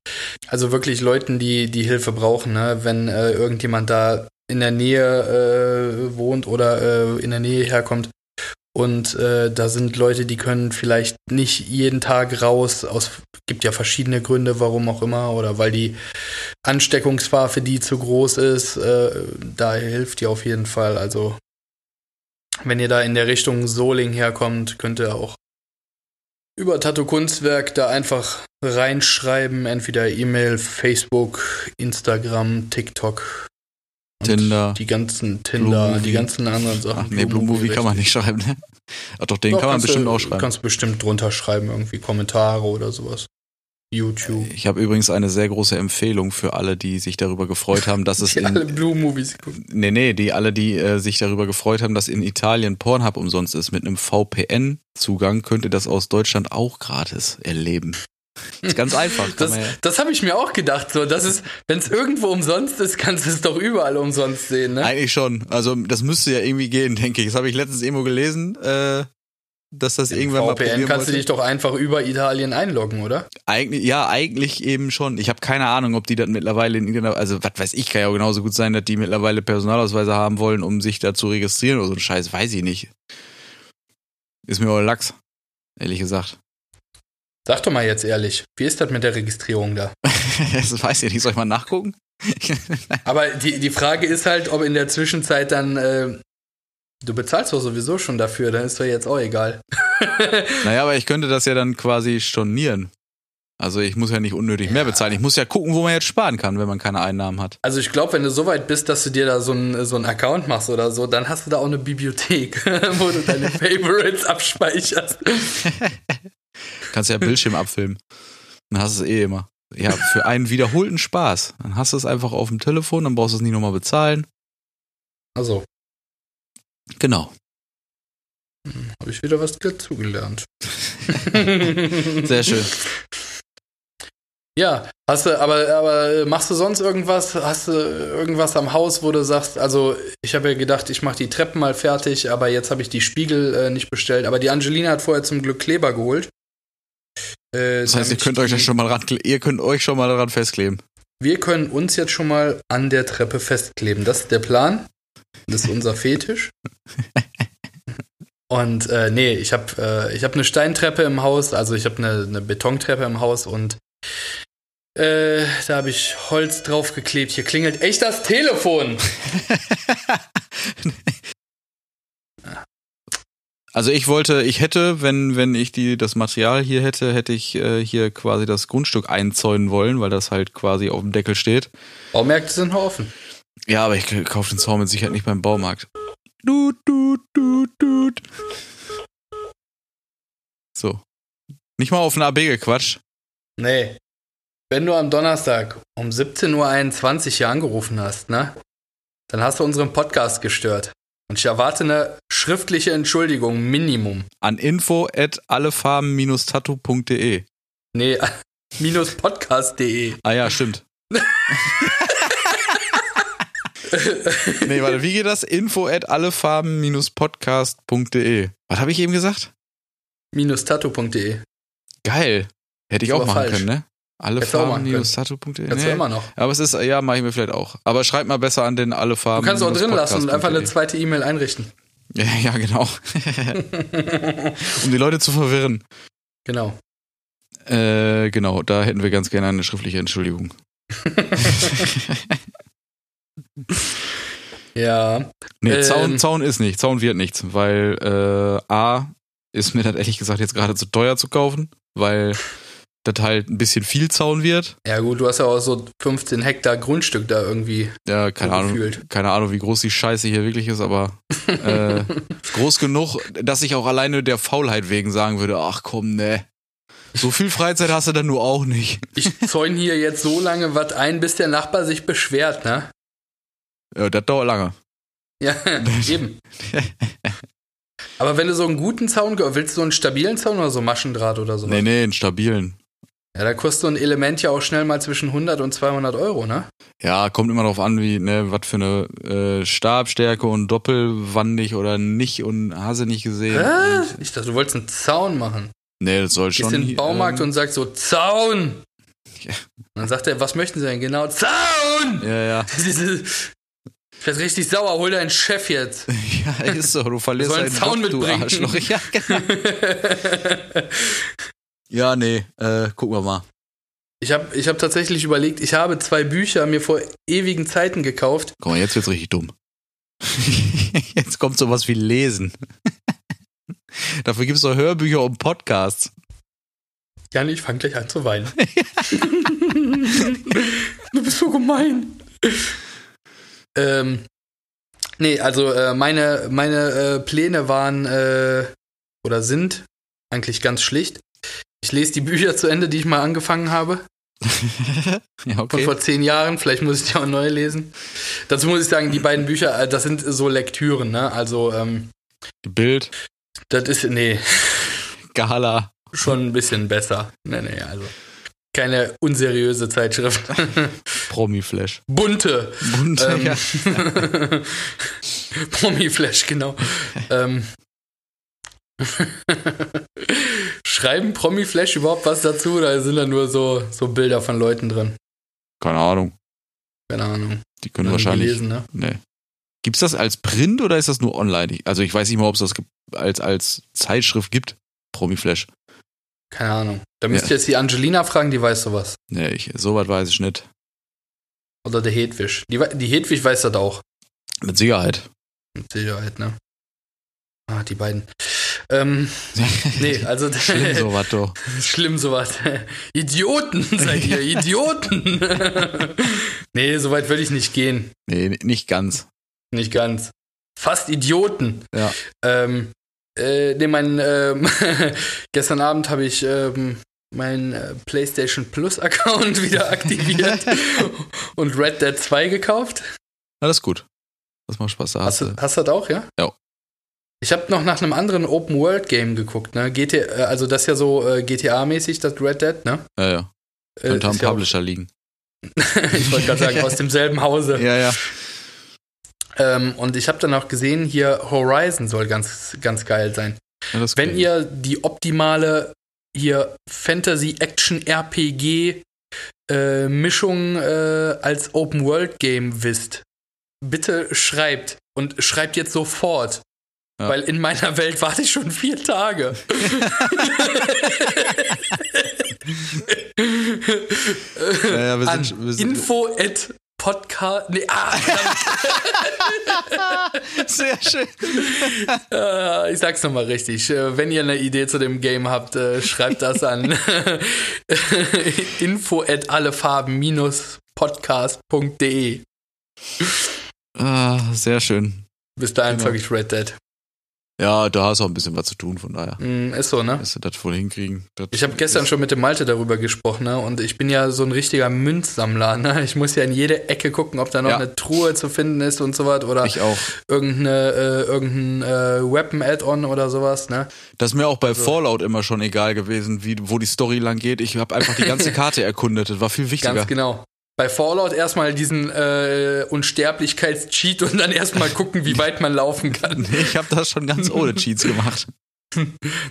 Also wirklich Leuten, die, die Hilfe brauchen, ne? wenn äh, irgendjemand da in der Nähe äh, wohnt oder äh, in der Nähe herkommt. Und äh, da sind Leute, die können vielleicht nicht jeden Tag raus. Aus gibt ja verschiedene Gründe, warum auch immer, oder weil die Ansteckungsgefahr für die zu groß ist. Äh, da hilft die auf jeden Fall. Also wenn ihr da in der Richtung Soling herkommt, könnt ihr auch über Tattoo Kunstwerk da einfach reinschreiben, entweder E-Mail, Facebook, Instagram, TikTok. Tinder, Die ganzen Tinder, die ganzen anderen Sachen. Ach nee, Blue Movie kann man nicht schreiben, ne? Ach doch, den Doch, kann man bestimmt du, auch schreiben. Kannst bestimmt drunter schreiben, irgendwie Kommentare oder sowas. YouTube. Ich habe übrigens eine sehr große Empfehlung für alle, die sich darüber gefreut haben, dass es Die alle in, Blue Movies gucken. nee, nee, die alle, die äh, sich darüber gefreut haben, dass in Italien Pornhub umsonst ist mit einem VPN-Zugang, könnt ihr das aus Deutschland auch gratis erleben. Ist ganz einfach. Das, ja- das habe ich mir auch gedacht. So, das ist, wenn es irgendwo umsonst ist, kannst du es doch überall umsonst sehen, ne? Eigentlich schon. Also das müsste ja irgendwie gehen, denke ich. Das habe ich letztens irgendwo gelesen, äh, dass das irgendwann mal VPN probieren kannst du wollte. dich doch einfach über Italien einloggen, oder? Eigentlich, ja, eigentlich eben schon. Ich habe keine Ahnung, ob die das mittlerweile in irgendeiner, also was weiß ich, kann ja auch genauso gut sein, dass die mittlerweile Personalausweise haben wollen, um sich da zu registrieren oder so ein Scheiß, weiß ich nicht. Ist mir auch Lachs, ehrlich gesagt. Sag doch mal jetzt ehrlich, wie ist das mit der Registrierung da? das weiß ich nicht, soll ich mal nachgucken? Aber die, die Frage ist halt, ob in der Zwischenzeit dann, äh, du bezahlst doch sowieso schon dafür, dann ist doch jetzt auch egal. naja, aber ich könnte das ja dann quasi stornieren. Also ich muss ja nicht unnötig mehr bezahlen. Ich muss ja gucken, wo man jetzt sparen kann, wenn man keine Einnahmen hat. Also ich glaube, wenn du so weit bist, dass du dir da so einen so einen Account machst oder so, dann hast du da auch eine Bibliothek, wo du deine Favorites abspeicherst. Kannst ja Bildschirm abfilmen. Dann hast du es eh immer. Ja, für einen wiederholten Spaß. Dann hast du es einfach auf dem Telefon, dann brauchst du es nicht nochmal bezahlen. Also, Genau. habe ich wieder was dazugelernt. Sehr schön. Ja, hast du, aber, aber machst du sonst irgendwas? Hast du irgendwas am Haus, wo du sagst, also ich habe ja gedacht, ich mache die Treppen mal fertig, aber jetzt habe ich die Spiegel äh, nicht bestellt. Aber die Angelina hat vorher zum Glück Kleber geholt. Äh, Das heißt, ihr könnt euch schon mal ran, ihr könnt euch schon mal daran festkleben. Wir können uns jetzt schon mal an der Treppe festkleben. Das ist der Plan. Das ist unser Fetisch. Und äh, nee, ich habe äh, ich hab eine Steintreppe im Haus, also ich habe eine, eine Betontreppe im Haus und äh, da habe ich Holz draufgeklebt. Hier klingelt echt das Telefon. Also ich wollte, ich hätte, wenn, wenn ich die, das Material hier hätte, hätte ich äh, hier quasi das Grundstück einzäunen wollen, weil das halt quasi auf dem Deckel steht. Baumärkte sind noch offen. Ja, aber ich kaufe den Zaun mit Sicherheit nicht beim Baumarkt. Dut, dut, dut, dut. So. Nicht mal auf ein AB gequatscht. Nee. Wenn du am Donnerstag um 17.21 Uhr hier angerufen hast, ne? Dann hast du unseren Podcast gestört. Und ich erwarte eine schriftliche Entschuldigung, Minimum. An info at allefarben-tattoo.de. Nee, minus podcast.de. Ah ja, stimmt. nee, warte, wie geht das? Info at allefarben-podcast.de. Was habe ich eben gesagt? Minus tattoo.de. Geil. Hätte ich auch machen falsch. können, ne? Alle Hättest du auch machen Farben minus tattoo.de. Kannst du Nee. immer noch. Aber es ist, ja, mache ich mir vielleicht auch. Aber schreib mal besser an den alle Du Farben. kannst auch drin lassen und einfach eine zweite E-Mail einrichten. Ja, ja, genau. um die Leute zu verwirren. Genau. Äh, genau, da hätten wir ganz gerne eine schriftliche Entschuldigung. Ja. Nee, Ähm. Zaun, Zaun ist nicht, Zaun wird nichts, weil äh, A ist mir das ehrlich gesagt jetzt gerade zu teuer zu kaufen, weil das halt ein bisschen viel Zaun wird. Ja gut, du hast ja auch so 15 Hektar Grundstück da irgendwie Ja, keine so Ahnung, gefühlt. keine Ahnung, wie groß die Scheiße hier wirklich ist, aber äh, groß genug, dass ich auch alleine der Faulheit wegen sagen würde, ach komm, ne. So viel Freizeit hast du dann nur auch nicht. Ich zäune hier jetzt so lange was ein, bis der Nachbar sich beschwert, ne? Ja, das dauert lange. Ja, eben. Aber wenn du so einen guten Zaun, willst du so einen stabilen Zaun oder so Maschendraht oder so? Nee, nee, einen stabilen. Ja, da kostet so ein Element ja auch schnell mal zwischen 100 und 200 Euro, ne? Ja, kommt immer darauf an, wie, ne, was für eine äh, Stabstärke und doppelwandig oder nicht und hast du nicht gesehen. Hä? Und, Ich dachte, du wolltest einen Zaun machen. nee, das soll Gehst schon. in den Baumarkt ähm, und sagst so, Zaun! Ja. Und dann sagt er, was möchten Sie denn genau? Zaun! Ja, ja. Ich werd richtig sauer, hol deinen Chef jetzt. Ja, ist so. Du verlierst einen deinen Zaun Job, du mitbringen. Arschloch. Ja, genau. ja, nee, äh, gucken wir mal. Ich habe ich hab tatsächlich überlegt, ich habe zwei Bücher mir vor ewigen Zeiten gekauft. Guck mal, jetzt wird's richtig dumm. jetzt kommt sowas wie Lesen. Dafür gibt's doch Hörbücher und Podcasts. Jan, ich fange gleich an zu weinen. du bist so gemein. Ähm, nee, also äh, meine, meine äh, Pläne waren äh, oder sind eigentlich ganz schlicht. Ich lese die Bücher zu Ende, die ich mal angefangen habe. ja, Von okay. vor zehn Jahren. Vielleicht muss ich die auch neu lesen. Dazu muss ich sagen, die beiden Bücher, äh, das sind so Lektüren, ne? Also, ähm, Bild, das ist, nee, Gala. schon ein bisschen besser. Nee, nee, also. Keine unseriöse Zeitschrift. Promi-Flash. Bunte. Bunt, Ähm, ja. Promi-Flash, genau. ähm. Schreiben Promi-Flash überhaupt was dazu oder sind da nur so, so Bilder von Leuten drin? Keine Ahnung. Keine Ahnung. Die können wahrscheinlich. gelesen, ne? Nee. Gibt's das als Print oder ist das nur online? Also ich weiß nicht mal, ob es das als, als Zeitschrift gibt. Promi-Flash. Keine Ahnung. Da müsst Ja. ihr jetzt die Angelina fragen, die weiß sowas. Nee, ich, soweit weiß ich nicht. Oder der Hedwig. Die, die Hedwig weiß das auch. Mit Sicherheit. Mit Sicherheit, ne? Ah, die beiden. Ähm, nee, also. Schlimm sowas doch. Schlimm sowas. Idioten seid ihr, Idioten. nee, so weit würde ich nicht gehen. Nee, nicht ganz. Nicht ganz. Fast Idioten. Ja. Ähm, äh, nee, mein, ähm, gestern Abend habe ich ähm, meinen äh, PlayStation Plus Account wieder aktiviert und Red Dead 2 gekauft. Alles gut. Das macht Spaß. Da Hast hast du, du. hast du das auch, ja? Ja. Ich habe noch nach einem anderen Open World Game geguckt, ne? GTA, äh, also das ist ja so äh, GTA-mäßig, das Red Dead, ne? Ja, ja. Äh, Könnte am ist ja auch- Publisher liegen. ich wollte gerade sagen, aus demselben Hause. Ja, ja. Ähm, und ich habe dann auch gesehen, hier Horizon soll ganz, ganz geil sein. ja Wenn geht. ihr die optimale hier Fantasy-Action-RPG äh, Mischung äh, als Open-World-Game wisst, bitte schreibt. Und schreibt jetzt sofort. Ja. Weil in meiner Welt warte ich schon vier Tage. ja, ja, An sind, sind info at podcast. Nee, ah, sehr schön. Äh, ich sag's nochmal richtig. Äh, Wenn ihr eine Idee zu dem Game habt, äh, schreibt das an info at allefarben-podcast.de. Ah, sehr schön. Bis dahin Genau. ich Red Dead. Ja, da hast du auch ein bisschen was zu tun, von daher. Mm, ist so, ne? Dass du das wohl hinkriegen. Das Ich habe gestern ist- schon mit dem Malte darüber gesprochen, ne? Und ich bin ja so ein richtiger Münzsammler, ne? Ich muss ja in jede Ecke gucken, ob da noch Ja. eine Truhe zu finden ist und so was oder Ich auch. irgendeine äh, irgendein äh, Weapon-Add-on oder sowas, ne? Das ist mir auch bei Also Fallout immer schon egal gewesen, wie, wo die Story lang geht. Ich habe einfach die ganze Karte erkundet. Das war viel wichtiger. Ganz genau. Bei Fallout erstmal diesen äh, Unsterblichkeits-Cheat und dann erstmal gucken, wie weit man laufen kann. Ich habe das schon ganz ohne Cheats gemacht.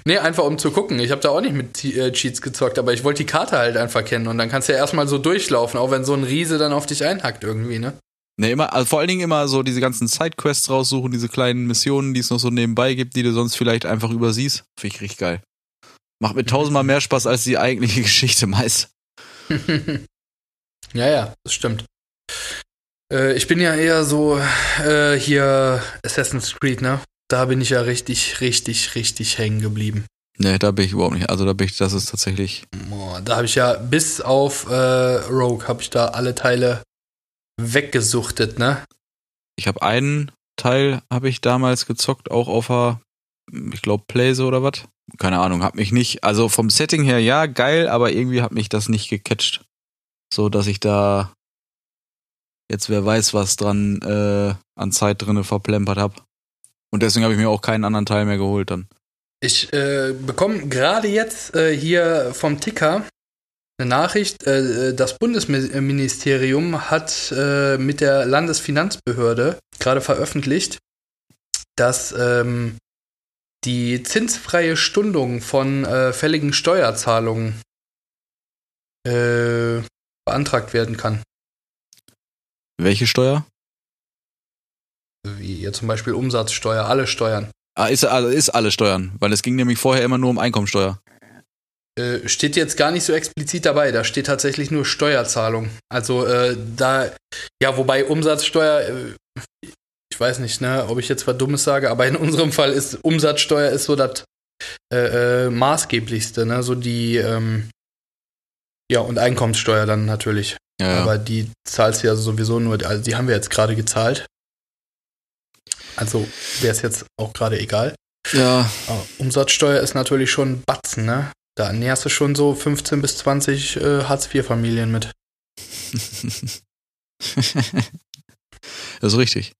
Nee, einfach um zu gucken. Ich habe da auch nicht mit äh, Cheats gezockt, aber ich wollte die Karte halt einfach kennen und dann kannst du ja erstmal so durchlaufen, auch wenn so ein Riese dann auf dich einhackt irgendwie, ne? Ne, immer, also vor allen Dingen immer so diese ganzen Sidequests raussuchen, diese kleinen Missionen, die es noch so nebenbei gibt, die du sonst vielleicht einfach übersiehst. Finde ich richtig geil. Macht mir tausendmal mehr Spaß als die eigentliche Geschichte meist. Ja, ja, das stimmt. Äh, ich bin ja eher so äh, hier Assassin's Creed, ne? Da bin ich ja richtig, richtig, richtig hängen geblieben. Ne, da bin ich überhaupt nicht. Also da bin ich, das ist tatsächlich. Boah, da habe ich ja bis auf äh, Rogue habe ich da alle Teile weggesuchtet, ne? Ich habe einen Teil habe ich damals gezockt, auch auf der, ich glaube, Playse oder was. Keine Ahnung, hat mich nicht. Also vom Setting her ja, geil, aber irgendwie hat mich das nicht gecatcht. So dass ich da jetzt wer weiß, was dran äh, an Zeit drinne verplempert habe. Und deswegen habe ich mir auch keinen anderen Teil mehr geholt dann. Ich äh, bekomme gerade jetzt äh, hier vom Ticker eine Nachricht. Äh, das Bundesministerium hat äh, mit der Landesfinanzbehörde gerade veröffentlicht, dass ähm, die zinsfreie Stundung von äh, fälligen Steuerzahlungen äh, beantragt werden kann. Welche Steuer? Wie zum Beispiel Umsatzsteuer, alle Steuern. Ah, ist, also ist alle Steuern, weil es ging nämlich vorher immer nur um Einkommensteuer. Äh, steht jetzt gar nicht so explizit dabei, da steht tatsächlich nur Steuerzahlung. Also äh, da, ja, wobei Umsatzsteuer, äh, ich weiß nicht, ne, ob ich jetzt was Dummes sage, aber in unserem Fall ist Umsatzsteuer ist so das äh, äh, maßgeblichste, ne, so die, ähm, ja, und Einkommenssteuer dann natürlich. Ja. Aber die zahlst du ja sowieso nur, also die haben wir jetzt gerade gezahlt. Also wäre es jetzt auch gerade egal. ja. Aber Umsatzsteuer ist natürlich schon ein Batzen, ne? Da näherst du schon so 15 bis 20 äh, Hartz-IV-Familien mit. das ist richtig.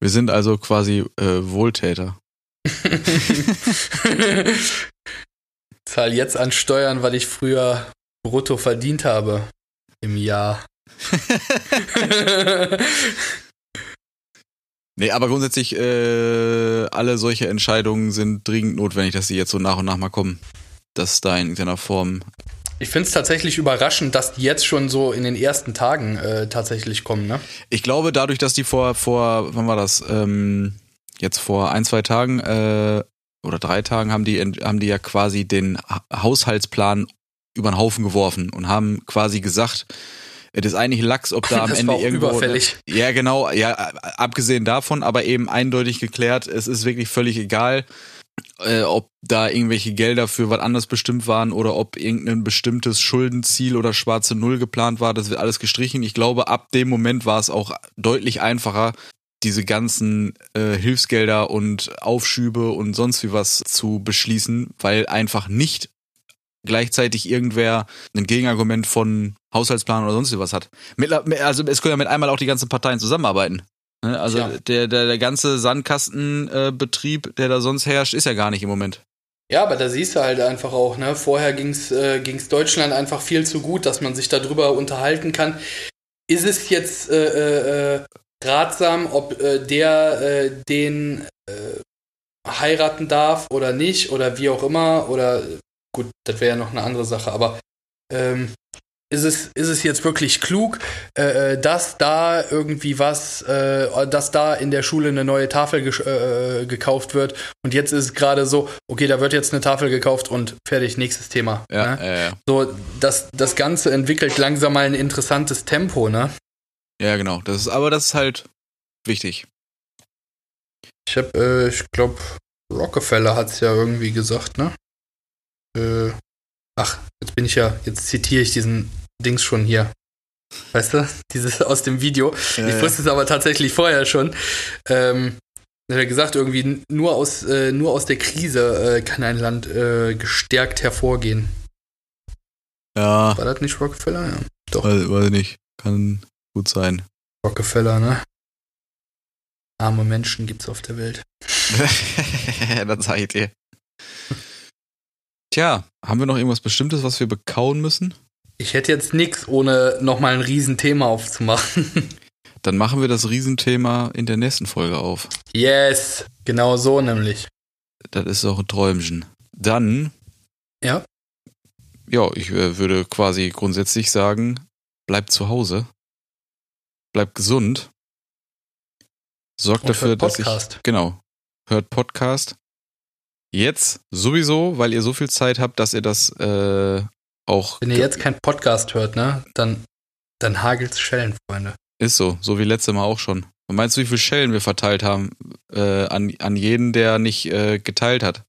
Wir sind also quasi äh, Wohltäter. Zahl jetzt an Steuern, was ich früher brutto verdient habe im Jahr. Nee, aber grundsätzlich, äh, alle solche Entscheidungen sind dringend notwendig, dass sie jetzt so nach und nach mal kommen. Dass da in irgendeiner Form. ich finde es tatsächlich überraschend, dass die jetzt schon so in den ersten Tagen äh, tatsächlich kommen, ne? Ich glaube, dadurch, dass die vor, vor, wann war das? Ähm, jetzt vor ein, zwei Tagen äh, oder drei Tagen haben die, haben die ja quasi den Ha- Haushaltsplan über den Haufen geworfen und haben quasi gesagt, es ist eigentlich Lachs, ob da am Das Ende war auch irgendwo. überfällig. Ja, genau, ja, abgesehen davon, aber eben eindeutig geklärt, es ist wirklich völlig egal, äh, ob da irgendwelche Gelder für was anderes bestimmt waren oder ob irgendein bestimmtes Schuldenziel oder schwarze Null geplant war, das wird alles gestrichen. Ich glaube, ab dem Moment war es auch deutlich einfacher, diese ganzen äh, Hilfsgelder und Aufschübe und sonst wie was zu beschließen, weil einfach nicht gleichzeitig irgendwer ein Gegenargument von Haushaltsplan oder sonst was hat. Mittler- Also es können ja mit einmal auch die ganzen Parteien zusammenarbeiten. Ne? Also Tja. der, der, der ganze Sandkastenbetrieb, äh, der da sonst herrscht, ist ja gar nicht im Moment. Ja, aber da siehst du halt einfach auch, ne? Vorher ging's äh, ging's Deutschland einfach viel zu gut, dass man sich darüber unterhalten kann. Ist es jetzt äh, äh, ratsam, ob äh, der äh, den äh, heiraten darf oder nicht oder wie auch immer oder gut, das wäre ja noch eine andere Sache, aber ähm, ist es, ist es jetzt wirklich klug, äh, äh, dass da irgendwie was, äh, dass da in der Schule eine neue Tafel gesch- äh, gekauft wird und jetzt ist es gerade so, okay, da wird jetzt eine Tafel gekauft und fertig, nächstes Thema. Ja, ne? ja, ja. So, das, das Ganze entwickelt langsam mal ein interessantes Tempo, ne? ja, genau. Das ist, aber das ist halt wichtig. Ich hab, äh, ich glaube, Rockefeller hat's ja irgendwie gesagt, ne? Äh, ach, jetzt bin ich ja, jetzt zitiere ich diesen Dings schon hier. Weißt du? Dieses aus dem Video. Ich Äh, wusste es aber tatsächlich vorher schon. Ähm, Er hat gesagt, irgendwie nur aus, äh, nur aus der Krise äh, kann ein Land äh, gestärkt hervorgehen. Ja, War das nicht Rockefeller? Ja. Doch, weiß, weiß ich nicht. Kann gut sein. Rockefeller, ne? Arme Menschen gibt's auf der Welt. Dann sag ich dir. Tja, haben wir noch irgendwas Bestimmtes, was wir bekauen müssen? Ich hätte jetzt nix, ohne nochmal ein Riesenthema aufzumachen. Dann machen wir das Riesenthema in der nächsten Folge auf. yes, genau so nämlich. Das ist auch ein Träumchen. Dann, Ja. ja, ich äh, würde quasi grundsätzlich sagen, bleibt zu Hause. Bleibt gesund. Sorgt Und dafür, dass ich. Podcast. Genau. Hört Podcast. Jetzt sowieso, weil ihr so viel Zeit habt, dass ihr das äh, auch. Wenn ihr jetzt keinen Podcast hört, ne, dann, dann hagelt's Schellen, Freunde. Ist so, so wie letztes Mal auch schon. Und meinst du, wie viele Schellen wir verteilt haben äh, an, an jeden, der nicht äh, geteilt hat?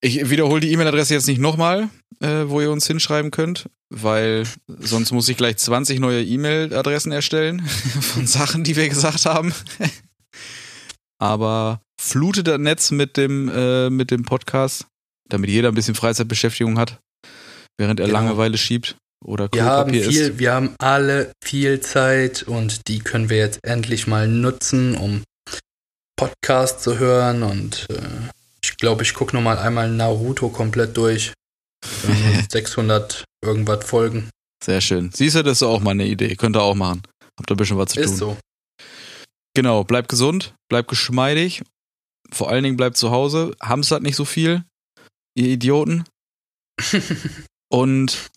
Ich wiederhole die E-Mail-Adresse jetzt nicht nochmal, äh, wo ihr uns hinschreiben könnt, weil sonst muss ich gleich 20 neue E-Mail-Adressen erstellen von Sachen, die wir gesagt haben. Aber flutet das Netz mit dem, äh, mit dem Podcast, damit jeder ein bisschen Freizeitbeschäftigung hat, während er Genau. Langeweile schiebt oder Wir haben viel, isst. wir haben alle viel Zeit und die können wir jetzt endlich mal nutzen, um Podcast zu hören und äh, ich glaube, ich gucke noch mal einmal Naruto komplett durch. Ähm, 600 irgendwas Folgen. Sehr schön. Siehst du, das ist auch mal eine Idee. Könnt ihr auch machen. Habt ihr ein bisschen was zu tun. Ist so. Genau, bleibt gesund, bleibt geschmeidig. Vor allen Dingen bleibt zu Hause. Hamstert nicht so viel, ihr Idioten. Und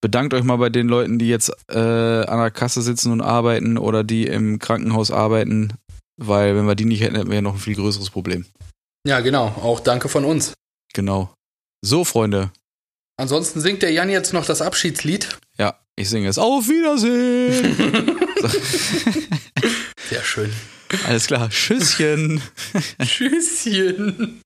bedankt euch mal bei den Leuten, die jetzt äh, an der Kasse sitzen und arbeiten oder die im Krankenhaus arbeiten, weil wenn wir die nicht hätten, hätten wir ja noch ein viel größeres Problem. Ja, genau. Auch danke von uns. Genau. So, Freunde. Ansonsten singt der Jan jetzt noch das Abschiedslied. Ja, ich singe es. Auf Wiedersehen! Sehr schön. Alles klar. Tschüsschen. Tschüsschen.